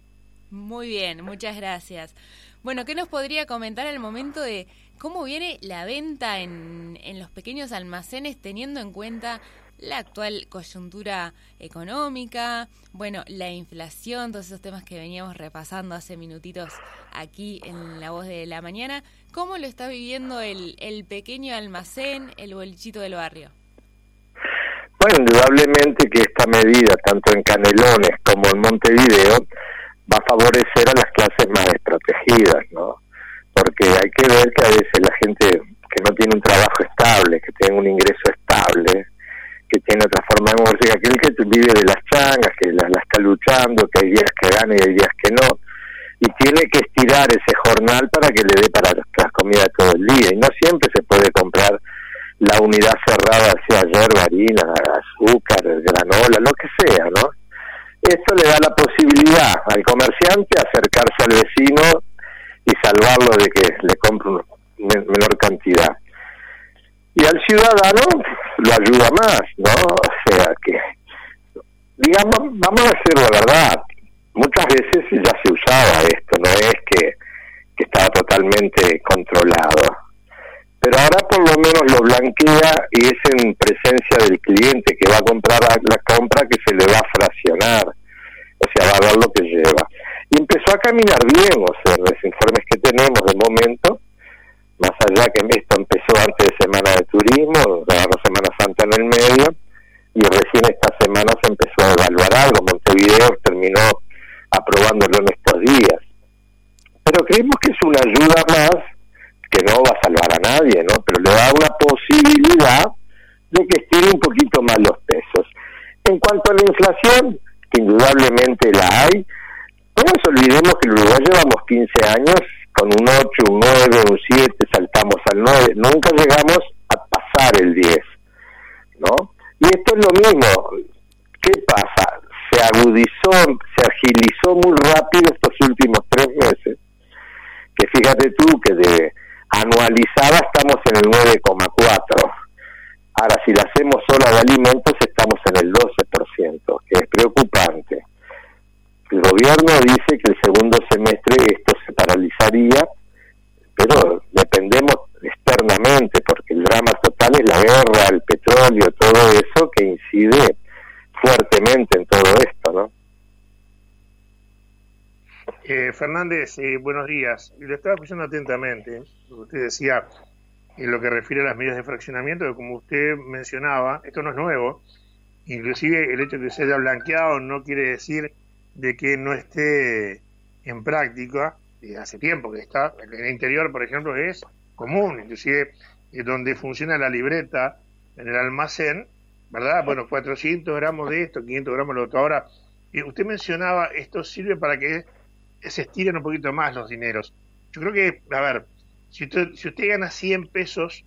[SPEAKER 1] Muy bien, muchas gracias. Bueno, ¿qué nos podría comentar al momento de cómo viene la venta en, en los pequeños almacenes teniendo en cuenta la actual coyuntura económica, bueno, la inflación, todos esos temas que veníamos repasando hace minutitos aquí en La Voz de la Mañana. ¿Cómo lo está viviendo el, el pequeño almacén, el bolichito del barrio?
[SPEAKER 6] Bueno, indudablemente que esta medida, tanto en Canelones como en Montevideo, va a favorecer a las clases más desprotegidas, ¿no? Porque hay que ver que a veces la gente que no tiene un trabajo estable, que tiene un ingreso estable, que tiene otra forma de moverse, aquel que vive de las changas, que la, está luchando, que hay días que gana y hay días que no, y tiene que estirar ese jornal para que le dé para las comidas todo el día, y no siempre se puede comprar la unidad cerrada, sea yerba, harina, azúcar, granola, lo que sea, ¿no? Esto le da la posibilidad al comerciante acercarse al vecino y salvarlo de que le compre una menor cantidad. Y al ciudadano lo ayuda más, ¿no? O sea que, digamos, vamos a decir la verdad, muchas veces ya se usaba esto, no es que, que estaba totalmente controlado. Pero ahora por lo menos lo blanquea y es en presencia del cliente que va a comprar la compra que se le va a fraccionar, o sea, va a ver lo que lleva. Y empezó a caminar bien, o sea, los informes que tenemos de momento, más allá que esto empezó antes de Semana de Turismo, la Semana Santa en el medio, y recién esta semana se empezó a evaluar algo, Montevideo terminó aprobándolo en estos días. Pero creemos que es una ayuda más, que no va a salvar a nadie, ¿no? Pero le da una posibilidad de que estire un poquito más los pesos. En cuanto a la inflación, que indudablemente la hay, no nos olvidemos que en Uruguay llevamos 15 años con un 8, un 9, un 7, saltamos al 9, nunca llegamos a pasar el 10, ¿no? Y esto es lo mismo, ¿qué pasa? Se agudizó, se agilizó muy rápido estos últimos tres meses, que fíjate tú que de anualizada estamos en el 9,4. Ahora, si la hacemos sola de alimentos, estamos en el 12%, que es preocupante. El gobierno dice que el segundo semestre esto se paralizaría, pero dependemos externamente, porque el drama total es la guerra, el petróleo, todo eso que incide fuertemente en todo esto, ¿no?
[SPEAKER 2] Eh, Fernández, eh, buenos días. Lo estaba escuchando atentamente. Usted decía en lo que refiere a las medidas de fraccionamiento, que como usted mencionaba, esto no es nuevo. Inclusive el hecho de que se haya blanqueado no quiere decir de que no esté en práctica, y hace tiempo que está, en el interior, por ejemplo, es común, inclusive eh, donde funciona la libreta en el almacén, ¿verdad? Bueno, 400 gramos de esto, 500 gramos de lo otro. Ahora, eh, usted mencionaba, esto sirve para que se estiren un poquito más los dineros. Yo creo que, a ver, si usted, si usted gana 100 pesos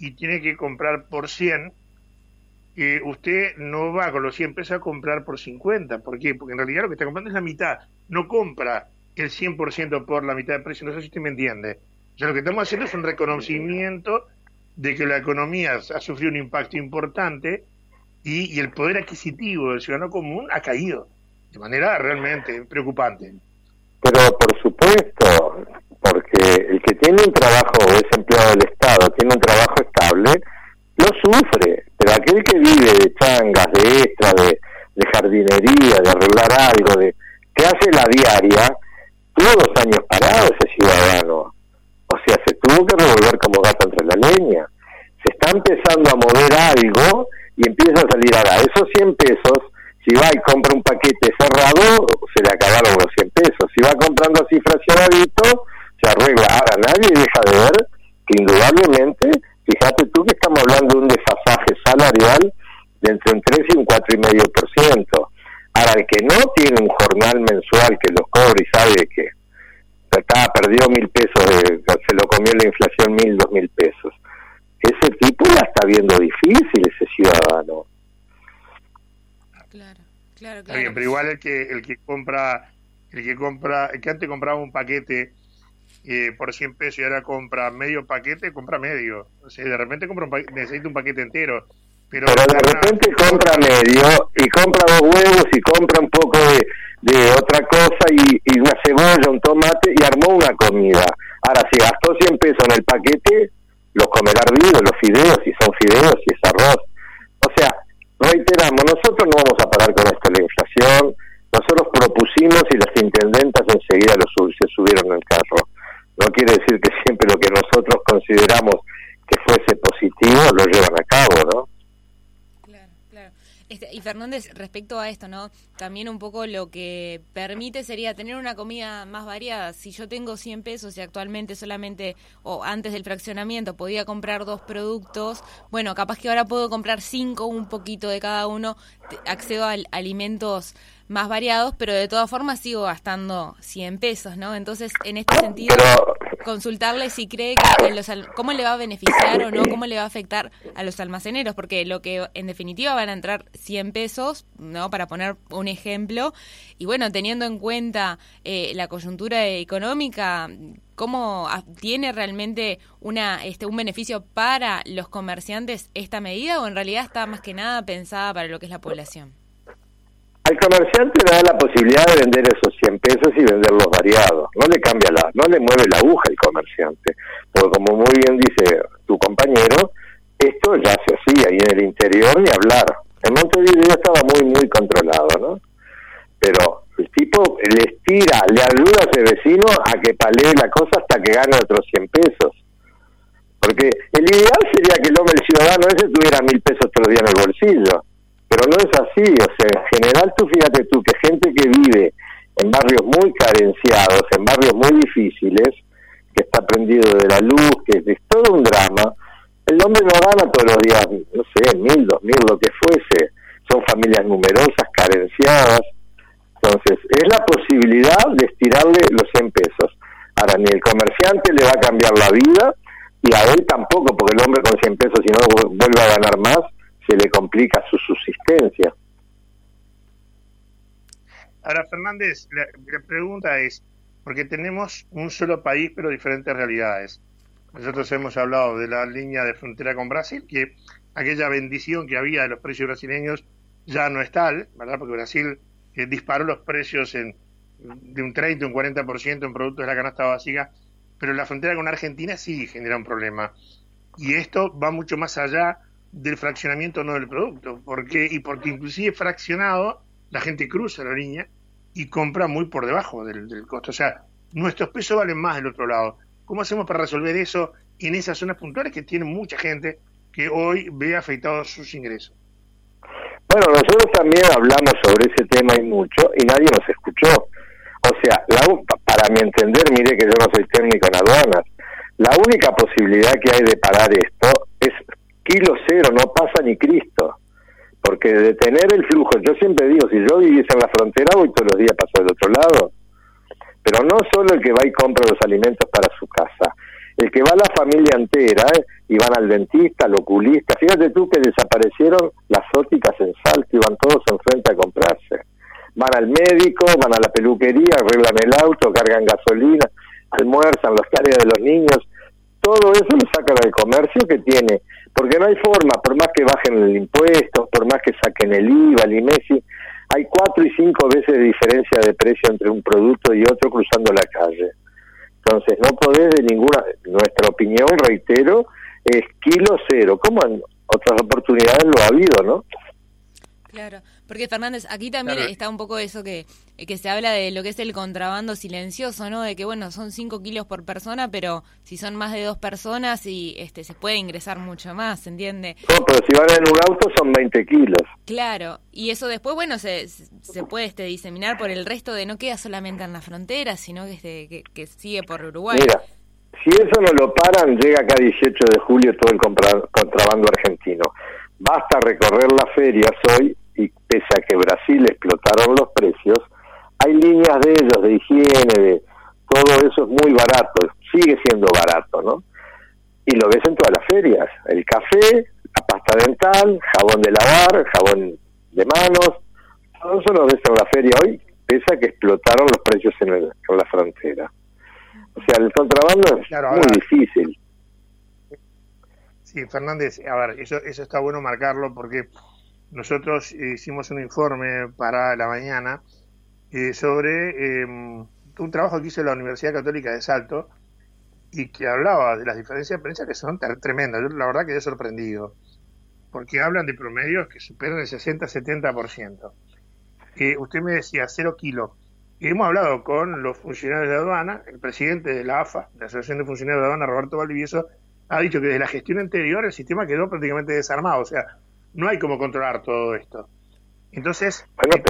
[SPEAKER 2] y tiene que comprar por 100, eh, usted no va con los 100 pesos a comprar por 50. ¿Por qué? Porque en realidad lo que está comprando es la mitad. No compra el 100% por la mitad de precio. No sé si usted me entiende. O sea, lo que estamos haciendo es un reconocimiento de que la economía ha sufrido un impacto importante y, y el poder adquisitivo del ciudadano común ha caído de manera realmente preocupante.
[SPEAKER 6] Pero por supuesto, porque el que tiene un trabajo o es empleado del Estado, tiene un trabajo estable, lo sufre, pero aquel que vive de changas, de extra, de, jardinería, de arreglar algo, de que hace la diaria, tuvo dos años parado ese ciudadano. O sea, se tuvo que revolver como gato entre la leña. Se está empezando a mover algo y empieza a salir ahora. Esos 100 pesos, si va y compra un paquete cerrado, se le acabaron los 100 pesos. Si va comprando así fraccionadito, se arregla. Ahora, nadie deja de ver que indudablemente Fíjate tú que estamos hablando de un desfasaje salarial de entre un 3 y un 4,5%. Ahora, el que no tiene un jornal mensual que lo cobre y sabe que está, perdió mil pesos, se lo comió la inflación mil, dos mil pesos. Ese tipo la está viendo difícil, ese ciudadano.
[SPEAKER 1] Claro, claro, claro.
[SPEAKER 2] pero igual el que, el que compra, el que compra, el que antes compraba un paquete eh, por 100 pesos y ahora compra medio paquete, compra medio. O sea, de repente compra un necesita un paquete entero. Pero,
[SPEAKER 6] de repente compra medio y compra dos huevos y compra un poco de, de otra cosa y, y, una cebolla, un tomate y armó una comida. Ahora, si gastó 100 pesos en el paquete, los comerá ardidos, los fideos, si son fideos, si es arroz. O sea, reiteramos, nosotros no vamos a parar con esto la inflación. Nosotros propusimos y las intendentas enseguida los, se subieron al carro. No quiere decir que siempre lo que nosotros consideramos que fuese positivo lo llevan a cabo, ¿no?
[SPEAKER 1] Este, y Fernández, respecto a esto, ¿no? También un poco lo que permite sería tener una comida más variada. Si yo tengo 100 pesos y actualmente solamente, o antes del fraccionamiento, podía comprar dos productos, bueno, capaz que ahora puedo comprar cinco, un poquito de cada uno, accedo a alimentos más variados, pero de todas formas sigo gastando 100 pesos, ¿no? Entonces, en este sentido, consultarle si cree que los, cómo le va a beneficiar o no, cómo le va a afectar a los almaceneros, porque lo que en definitiva van a entrar 100 pesos, ¿no? Para poner un ejemplo, y bueno, teniendo en cuenta eh, la coyuntura económica, ¿cómo tiene realmente una este un beneficio para los comerciantes esta medida o en realidad está más que nada pensada para lo que es la población?
[SPEAKER 6] Al comerciante le da la posibilidad de vender esos 100 pesos y venderlos variados. No le cambia la, no le mueve la aguja al comerciante. Porque como muy bien dice tu compañero, esto ya se hacía y en el interior ni hablar. En Montevideo estaba muy, muy controlado, ¿no? Pero tipo le estira, le ayuda a ese vecino a que palee la cosa hasta que gane otros 100 pesos. Porque el ideal sería que el hombre, el ciudadano ese tuviera mil pesos todos los días en el bolsillo pero no es así, o sea, en general tú fíjate tú que gente que vive en barrios muy carenciados, en barrios muy difíciles, que está prendido de la luz, que es todo un drama, el hombre no gana todos los días, no sé, mil, dos mil, lo que fuese, son familias numerosas, carenciadas, entonces es la posibilidad de estirarle los 100 pesos. Ahora, ni el comerciante le va a cambiar la vida, y a él tampoco, porque el hombre con 100 pesos, si no vuelve a ganar más, le complica su subsistencia.
[SPEAKER 2] Ahora, Fernández, la, pregunta es, porque tenemos un solo país pero diferentes realidades. Nosotros hemos hablado de la línea de frontera con Brasil, que aquella bendición que había de los precios brasileños ya no es tal, ¿verdad? Porque Brasil eh, disparó los precios en, de un 30, un 40% en productos de la canasta básica, pero la frontera con Argentina sí genera un problema. Y esto va mucho más allá del fraccionamiento, no del producto. porque Y porque inclusive fraccionado, la gente cruza la línea y compra muy por debajo del, costo. O sea, nuestros pesos valen más del otro lado. ¿Cómo hacemos para resolver eso en esas zonas puntuales que tienen mucha gente que hoy ve afectados sus ingresos?
[SPEAKER 6] Bueno, nosotros también hablamos sobre ese tema y mucho y nadie nos escuchó. O sea, la, para mi entender, mire que yo no soy técnico en aduanas, la única posibilidad que hay de parar esto es kilo cero, no pasa ni Cristo. Porque detener el flujo, yo siempre digo, si yo viviese en la frontera, voy todos los días paso del otro lado. Pero no solo el que va y compra los alimentos para su casa, el que va la familia entera ¿eh? y van al dentista, al oculista. Fíjate tú que desaparecieron las ópticas en Salto y van todos enfrente a comprarse. Van al médico, van a la peluquería, arreglan el auto, cargan gasolina, almuerzan los tareas de los niños. Todo eso lo sacan al comercio que tiene porque no hay forma, por más que bajen el impuesto, por más que saquen el IVA, el IMESI, hay cuatro y cinco veces de diferencia de precio entre un producto y otro cruzando la calle. Entonces, no podés de ninguna, nuestra opinión, reitero, es kilo cero, como en otras oportunidades lo ha habido, ¿no?
[SPEAKER 1] Claro. Porque Fernández, aquí también está un poco eso que, que se habla de lo que es el contrabando silencioso, ¿no? De que, bueno, son 5 kilos por persona, pero si son más de dos personas y este se puede ingresar mucho más, ¿se entiende?
[SPEAKER 6] No, pero si van en un auto son 20 kilos.
[SPEAKER 1] Claro, y eso después, bueno, se, se puede este, diseminar por el resto de, no queda solamente en la frontera, sino que, este, que, que sigue por Uruguay.
[SPEAKER 6] Mira, si eso no lo paran, llega acá 18 de julio todo el contrabando argentino. Basta recorrer las ferias hoy y pese a que Brasil explotaron los precios, hay líneas de ellos de higiene, de todo eso es muy barato, sigue siendo barato, ¿no? Y lo ves en todas las ferias, el café, la pasta dental, jabón de lavar, jabón de manos, todo eso lo ves en la feria hoy, pese a que explotaron los precios en, el, en la frontera. O sea, el contrabando es muy difícil.
[SPEAKER 2] Sí, Fernández, a ver, eso, eso está bueno marcarlo porque nosotros hicimos un informe para la mañana eh, sobre em, un trabajo que hizo la Universidad Católica de Salto y que hablaba de las diferencias de prensa que son tremendas. Yo la verdad que he sorprendido, porque hablan de promedios que superan el 60-70%. Eh, usted me decía, cero kilo. Y hemos hablado con los funcionarios de aduana, el presidente de la AFA, la Asociación de Funcionarios de Aduana, Roberto Valdivieso, ha dicho que desde la gestión anterior el sistema quedó prácticamente desarmado. O sea, no hay cómo controlar todo esto. Entonces,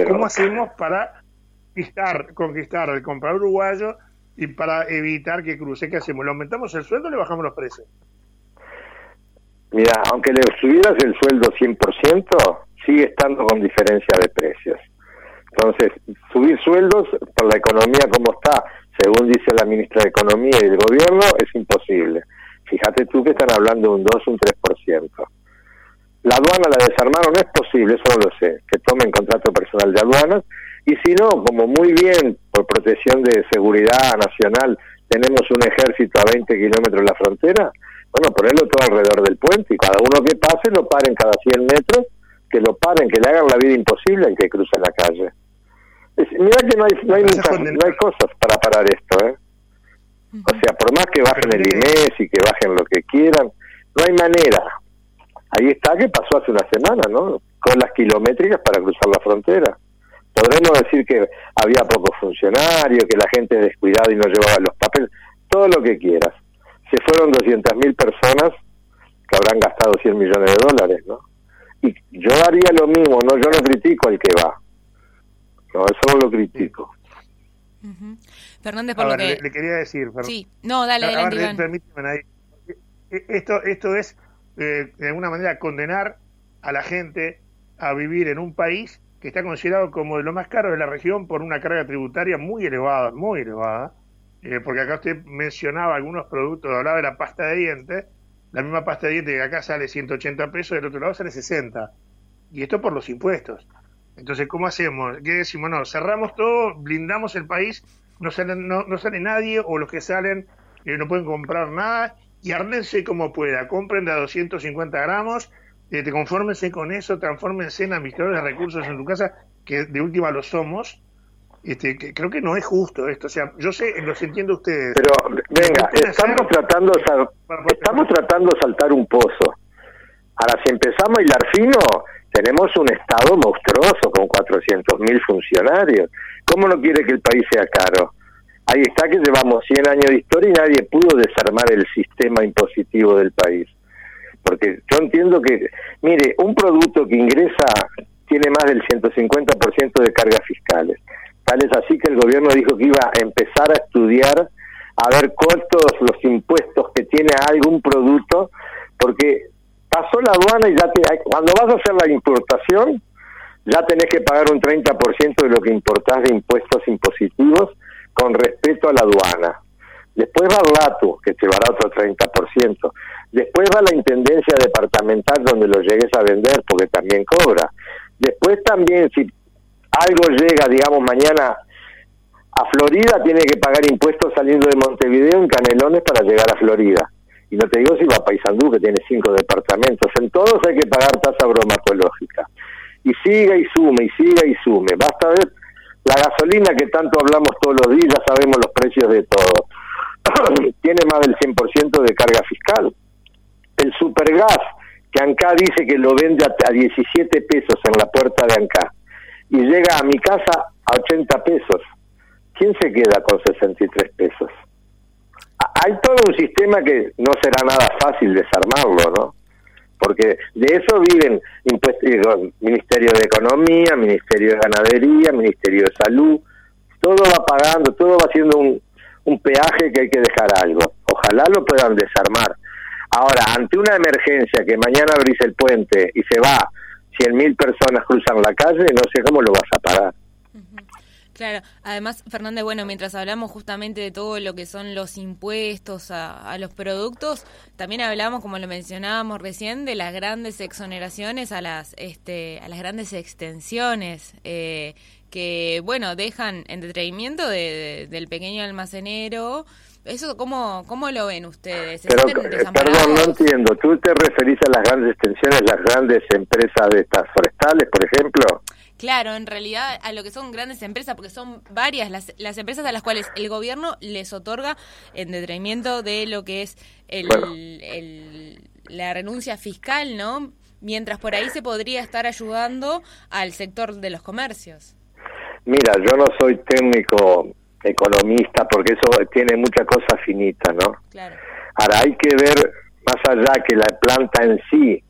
[SPEAKER 2] ¿cómo hacemos para conquistar, conquistar al comprador uruguayo y para evitar que cruce? ¿Qué hacemos? ¿Le aumentamos el sueldo o le bajamos los precios?
[SPEAKER 6] Mira, aunque le subieras el sueldo 100%, sigue estando con diferencia de precios. Entonces, subir sueldos por la economía como está, según dice la ministra de Economía y del Gobierno, es imposible. Fíjate tú que están hablando de un 2, un 3%. La aduana la desarmaron, es posible, eso no lo sé, que tomen contrato personal de aduanas, y si no, como muy bien, por protección de seguridad nacional, tenemos un ejército a 20 kilómetros de la frontera, bueno, ponerlo todo alrededor del puente, y cada uno que pase lo paren cada 100 metros, que lo paren, que le hagan la vida imposible al que cruza la calle. mira que no hay, no hay, no hay cosas para parar esto, ¿eh? O sea, por más que bajen el INES y que bajen lo que quieran, no hay manera. Ahí está que pasó hace una semana, ¿no? Con las kilométricas para cruzar la frontera. Podremos decir que había pocos funcionarios, que la gente descuidada y no llevaba los papeles, todo lo que quieras. Se fueron 200.000 personas que habrán gastado 100 millones de dólares, ¿no? Y yo haría lo mismo, no yo no critico al que va. No, eso no lo critico.
[SPEAKER 1] Fernández, por lo que...
[SPEAKER 2] Le, quería decir,
[SPEAKER 1] Sí, no, dale, adelante,
[SPEAKER 2] e, Esto, esto es, eh, de alguna manera, condenar a la gente a vivir en un país que está considerado como de lo más caro de la región por una carga tributaria muy elevada, muy elevada, eh, porque acá usted mencionaba algunos productos, hablaba de la pasta de dientes, la misma pasta de dientes que acá sale 180 pesos, del otro lado sale 60, y esto por los impuestos. Entonces, ¿cómo hacemos? ¿Qué decimos? No, cerramos todo, blindamos el país, no sale, no, no sale nadie, o los que salen eh, no pueden comprar nada, y armense como pueda, compren de a 250 gramos, eh, te confórmense con eso, transfórmense en administradores de recursos en tu casa, que de última lo somos. Este, que creo que no es justo esto, o sea, yo sé, los entiendo ustedes.
[SPEAKER 6] Pero venga, estamos tratando, estamos tratando de saltar un pozo. Ahora, si empezamos a hilar fino, tenemos un Estado monstruoso con 400.000 funcionarios. ¿Cómo no quiere que el país sea caro? Ahí está que llevamos 100 años de historia y nadie pudo desarmar el sistema impositivo del país. Porque yo entiendo que, mire, un producto que ingresa tiene más del 150% de cargas fiscales. Tal es así que el gobierno dijo que iba a empezar a estudiar a ver cuántos los impuestos que tiene algún producto, porque pasó la aduana y ya te, cuando vas a hacer la importación, ya tenés que pagar un 30% de lo que importás de impuestos impositivos con respecto a la aduana. Después va el LATU, que te llevará otro 30%. Después va la Intendencia Departamental, donde lo llegues a vender, porque también cobra. Después también, si algo llega, digamos, mañana a Florida, tiene que pagar impuestos saliendo de Montevideo en Canelones para llegar a Florida y no te digo si va a Paysandú, que tiene cinco departamentos, en todos hay que pagar tasa bromatológica. Y siga y sume, y siga y sume. Basta ver la gasolina que tanto hablamos todos los días, ya sabemos los precios de todo. tiene más del 100% de carga fiscal. El supergas, que Anca dice que lo vende a 17 pesos en la puerta de Anca, y llega a mi casa a 80 pesos. ¿Quién se queda con 63 pesos? Hay todo un sistema que no será nada fácil desarmarlo, ¿no? Porque de eso viven Ministerio de Economía, Ministerio de Ganadería, Ministerio de Salud, todo va pagando, todo va siendo un, un peaje que hay que dejar algo. Ojalá lo puedan desarmar. Ahora, ante una emergencia que mañana abrís el puente y se va, cien mil personas cruzan la calle, no sé cómo lo vas a parar.
[SPEAKER 1] Claro, además, Fernández, bueno, mientras hablamos justamente de todo lo que son los impuestos a, los productos, también hablamos, como lo mencionábamos recién, de las grandes exoneraciones a las, este, a las grandes extensiones. Eh, que, bueno, dejan en detrimento del pequeño almacenero. ¿Eso cómo, cómo lo ven ustedes?
[SPEAKER 6] Pero, eh, perdón, no entiendo. ¿Tú te referís a las grandes extensiones, las grandes empresas de estas forestales, por ejemplo?
[SPEAKER 1] Claro, en realidad a lo que son grandes empresas, porque son varias las, las empresas a las cuales el gobierno les otorga en detrimento de lo que es el, la renuncia fiscal, ¿no? Mientras por ahí se podría estar ayudando al sector de los comercios.
[SPEAKER 6] Mira, yo no soy técnico economista porque eso tiene mucha cosa finita, ¿no?
[SPEAKER 1] Claro.
[SPEAKER 6] Ahora hay que ver más allá que la planta en sí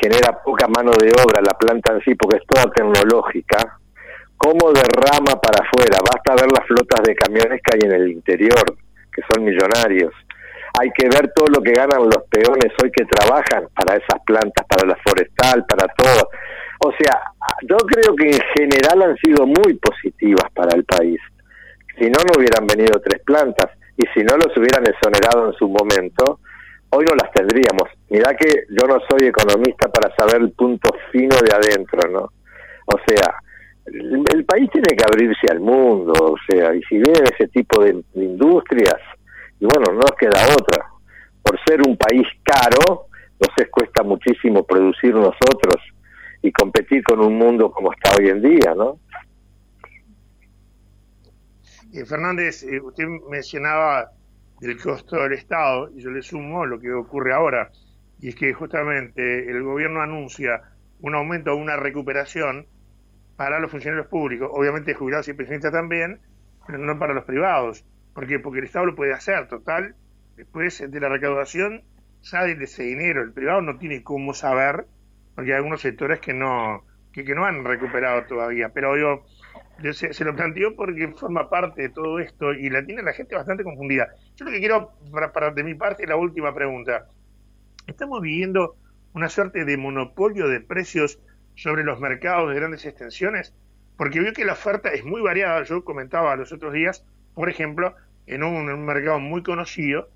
[SPEAKER 6] genera poca mano de obra, la planta en sí, porque es toda tecnológica, cómo derrama para afuera. Basta ver las flotas de camiones que hay en el interior, que son millonarios. Hay que ver todo lo que ganan los peones hoy que trabajan para esas plantas, para la forestal, para todo. O sea, yo creo que en general han sido muy positivas para el país. Si no, no hubieran venido tres plantas. Y si no los hubieran exonerado en su momento, hoy no las tendríamos. Mirá que yo no soy economista para saber el punto fino de adentro, ¿no? O sea, el, país tiene que abrirse al mundo, o sea, y si vienen ese tipo de, industrias, y bueno, no nos queda otra. Por ser un país caro, nos cuesta muchísimo producir nosotros y competir con un mundo como está hoy en día, ¿no?
[SPEAKER 2] Eh, Fernández, eh, usted mencionaba del costo del Estado, y yo le sumo lo que ocurre ahora, y es que justamente el gobierno anuncia un aumento o una recuperación para los funcionarios públicos, obviamente jubilados y pensionistas también, pero no para los privados. ¿Por Porque el Estado lo puede hacer, total, después de la recaudación sale de ese dinero, el privado no tiene cómo saber, porque hay algunos sectores que no, que, que no han recuperado todavía, pero yo se, lo planteó porque forma parte de todo esto y la tiene la gente bastante confundida. Yo lo que quiero, para, de mi parte, la última pregunta. Estamos viviendo una suerte de monopolio de precios sobre los mercados de grandes extensiones, porque veo que la oferta es muy variada. Yo comentaba los otros días, por ejemplo, en un, mercado muy conocido,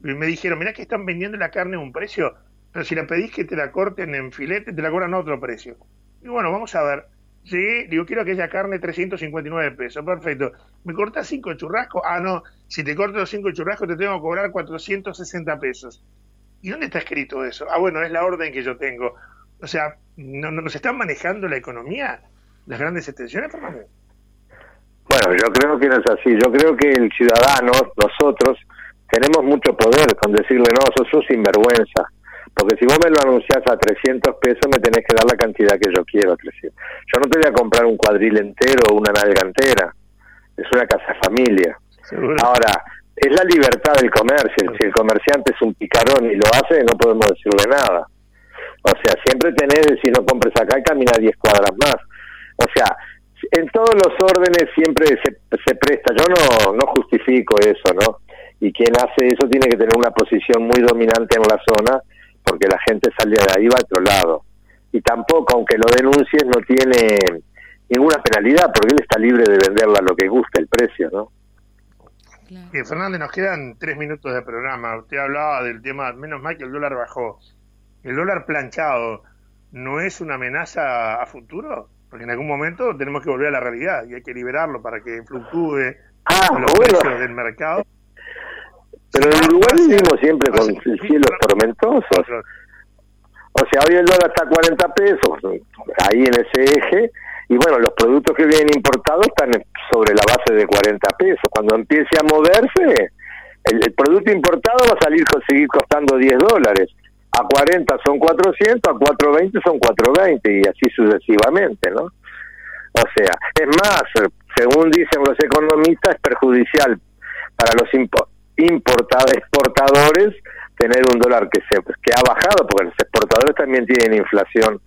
[SPEAKER 2] me dijeron, mira que están vendiendo la carne a un precio, pero si la pedís que te la corten en filete, te la cobran a otro precio. Y bueno, vamos a ver Sí, digo, quiero aquella carne 359 pesos, perfecto. ¿Me cortas cinco churrascos? Ah, no, si te corto los cinco churrascos te tengo que cobrar 460 pesos. ¿Y dónde está escrito eso? Ah, bueno, es la orden que yo tengo. O sea, ¿no, nos están manejando la economía las grandes extensiones, Fernando?
[SPEAKER 6] Bueno, yo creo que no es así. Yo creo que el ciudadano, nosotros, tenemos mucho poder con decirle, no, sos un sinvergüenza porque si vos me lo anunciás a 300 pesos, me tenés que dar la cantidad que yo quiero. Yo no te voy a comprar un cuadril entero o una nalga entera. Es una casa familia. Ahora, es la libertad del comercio. Si el comerciante es un picarón y lo hace, no podemos decirle nada. O sea, siempre tenés, si no compres acá, camina 10 cuadras más. O sea, en todos los órdenes siempre se, se presta. Yo no, no justifico eso, ¿no? Y quien hace eso tiene que tener una posición muy dominante en la zona porque la gente sale de ahí va a otro lado. Y tampoco, aunque lo denuncies, no tiene ninguna penalidad, porque él está libre de venderla a lo que guste, el precio, ¿no?
[SPEAKER 2] Claro. Fernández, nos quedan tres minutos de programa. Usted hablaba del tema, menos mal que el dólar bajó. ¿El dólar planchado no es una amenaza a futuro? Porque en algún momento tenemos que volver a la realidad y hay que liberarlo para que fluctúe
[SPEAKER 6] ah, los precios
[SPEAKER 2] del mercado.
[SPEAKER 6] Pero en Uruguay vivimos siempre con cielos tormentosos. O sea, hoy el dólar está a 40 pesos, ahí en ese eje, y bueno, los productos que vienen importados están sobre la base de 40 pesos. Cuando empiece a moverse, el, producto importado va a salir seguir costando 10 dólares. A 40 son 400, a 420 son 420 y así sucesivamente, ¿no? O sea, es más, según dicen los economistas, es perjudicial para los impuestos importados, exportadores tener un dólar que se que ha bajado porque los exportadores también tienen inflación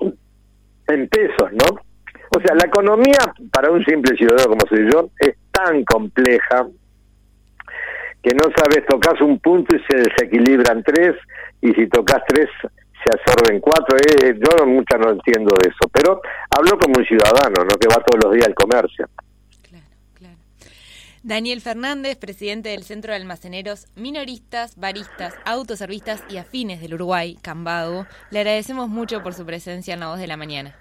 [SPEAKER 6] en pesos, ¿no? O sea, la economía para un simple ciudadano como soy yo es tan compleja que no sabes, tocas un punto y se desequilibran tres, y si tocas tres se absorben cuatro. Eh, yo mucha no entiendo de eso, pero hablo como un ciudadano, ¿no? Que va todos los días al comercio.
[SPEAKER 1] Daniel Fernández, presidente del Centro de Almaceneros Minoristas, Baristas, Autoservistas y Afines del Uruguay, Cambago, le agradecemos mucho por su presencia en La Voz de la Mañana.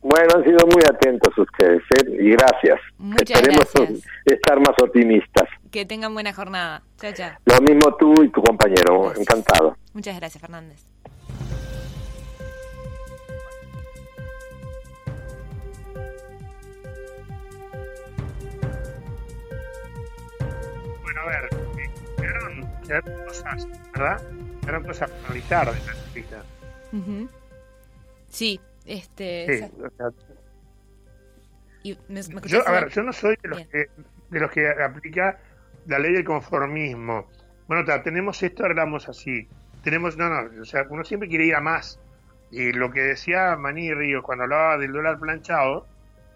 [SPEAKER 6] Bueno, han sido muy atentos ustedes, ¿eh? y gracias.
[SPEAKER 1] Muchas Esperemos
[SPEAKER 6] estar más optimistas.
[SPEAKER 1] Que tengan buena jornada. Chao, chao.
[SPEAKER 6] Lo mismo tú y tu compañero, encantado.
[SPEAKER 1] Muchas gracias, Fernández.
[SPEAKER 2] A ver, quedaron, cosas, ¿verdad? Quedaron cosas a analizar de esta entrevista.
[SPEAKER 1] Sí, este...
[SPEAKER 2] yo, a ver, yo no soy de los, que, de los que aplica la ley del conformismo. Bueno, tenemos esto, hablamos así. Tenemos, no, no, o sea, uno siempre quiere ir a más. Y lo que decía Maní Río cuando hablaba del dólar planchado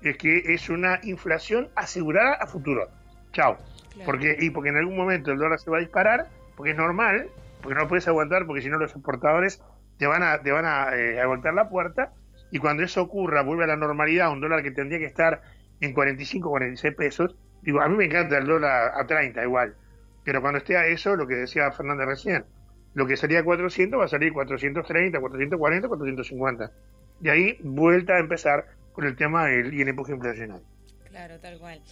[SPEAKER 2] es que es una inflación asegurada a futuro. Chao. Porque, y porque en algún momento el dólar se va a disparar, porque es normal, porque no lo puedes aguantar, porque si no los exportadores te van a, te van a, eh, golpear la puerta, y cuando eso ocurra, vuelve a la normalidad, un dólar que tendría que estar en 45, 46 pesos, digo, a mí me encanta el dólar a 30 igual, pero cuando esté a eso, lo que decía Fernández recién, lo que salía a 400 va a salir 430, 440, 450. Y ahí vuelta a empezar con el tema del y el empuje inflacionario.
[SPEAKER 1] Claro, tal cual.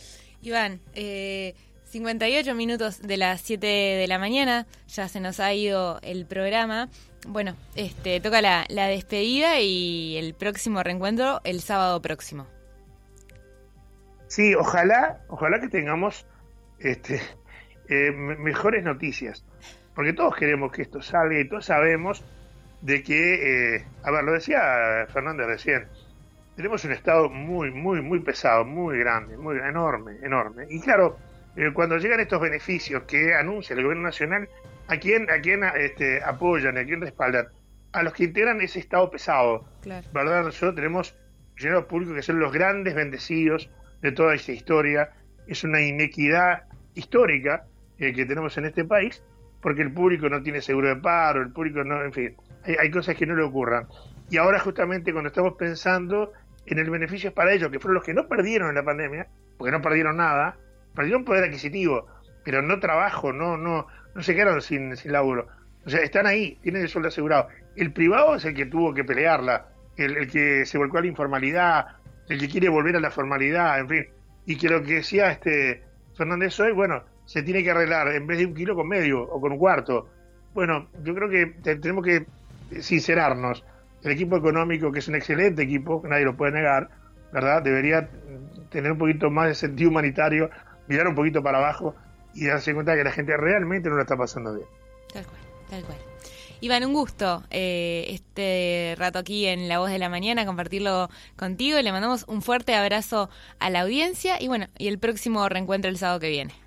[SPEAKER 1] Iván, eh, 58 minutos de las 7 de la mañana, ya se nos ha ido el programa. Bueno, este toca la, despedida y el próximo reencuentro el sábado próximo.
[SPEAKER 2] Sí, ojalá, ojalá que tengamos este, eh, mejores noticias, porque todos queremos que esto salga y todos sabemos de que, eh, a ver, lo decía Fernández recién, tenemos un estado muy, muy, muy pesado, muy grande, muy enorme, enorme. Y claro, eh, cuando llegan estos beneficios que anuncia el gobierno nacional, ¿a quién, a quién este, apoyan, a quién respaldan? A los que integran ese Estado pesado. ¿Verdad? Nosotros tenemos funcionarios públicos que son los grandes bendecidos de toda esta historia. Es una inequidad histórica eh, que tenemos en este país, porque el público no tiene seguro de paro, el público no, en fin, hay, hay cosas que no le ocurran. Y ahora justamente cuando estamos pensando en el beneficio para ellos, que fueron los que no perdieron en la pandemia, porque no perdieron nada, perdieron poder adquisitivo, pero no trabajo, no, no, no se quedaron sin, sin laburo. O sea, están ahí, tienen el sueldo asegurado. El privado es el que tuvo que pelearla, el, el que se volcó a la informalidad, el que quiere volver a la formalidad, en fin. Y que lo que decía este Fernández hoy, bueno, se tiene que arreglar en vez de un kilo con medio o con un cuarto. Bueno, yo creo que tenemos que sincerarnos. El equipo económico, que es un excelente equipo, nadie lo puede negar, ¿verdad? Debería tener un poquito más de sentido humanitario mirar un poquito para abajo y darse cuenta que la gente realmente no lo está pasando bien.
[SPEAKER 1] Tal cual, tal cual. Iván, un gusto eh, este rato aquí en La Voz de la Mañana, compartirlo contigo. Le mandamos un fuerte abrazo a la audiencia y bueno, y el próximo reencuentro el sábado que viene.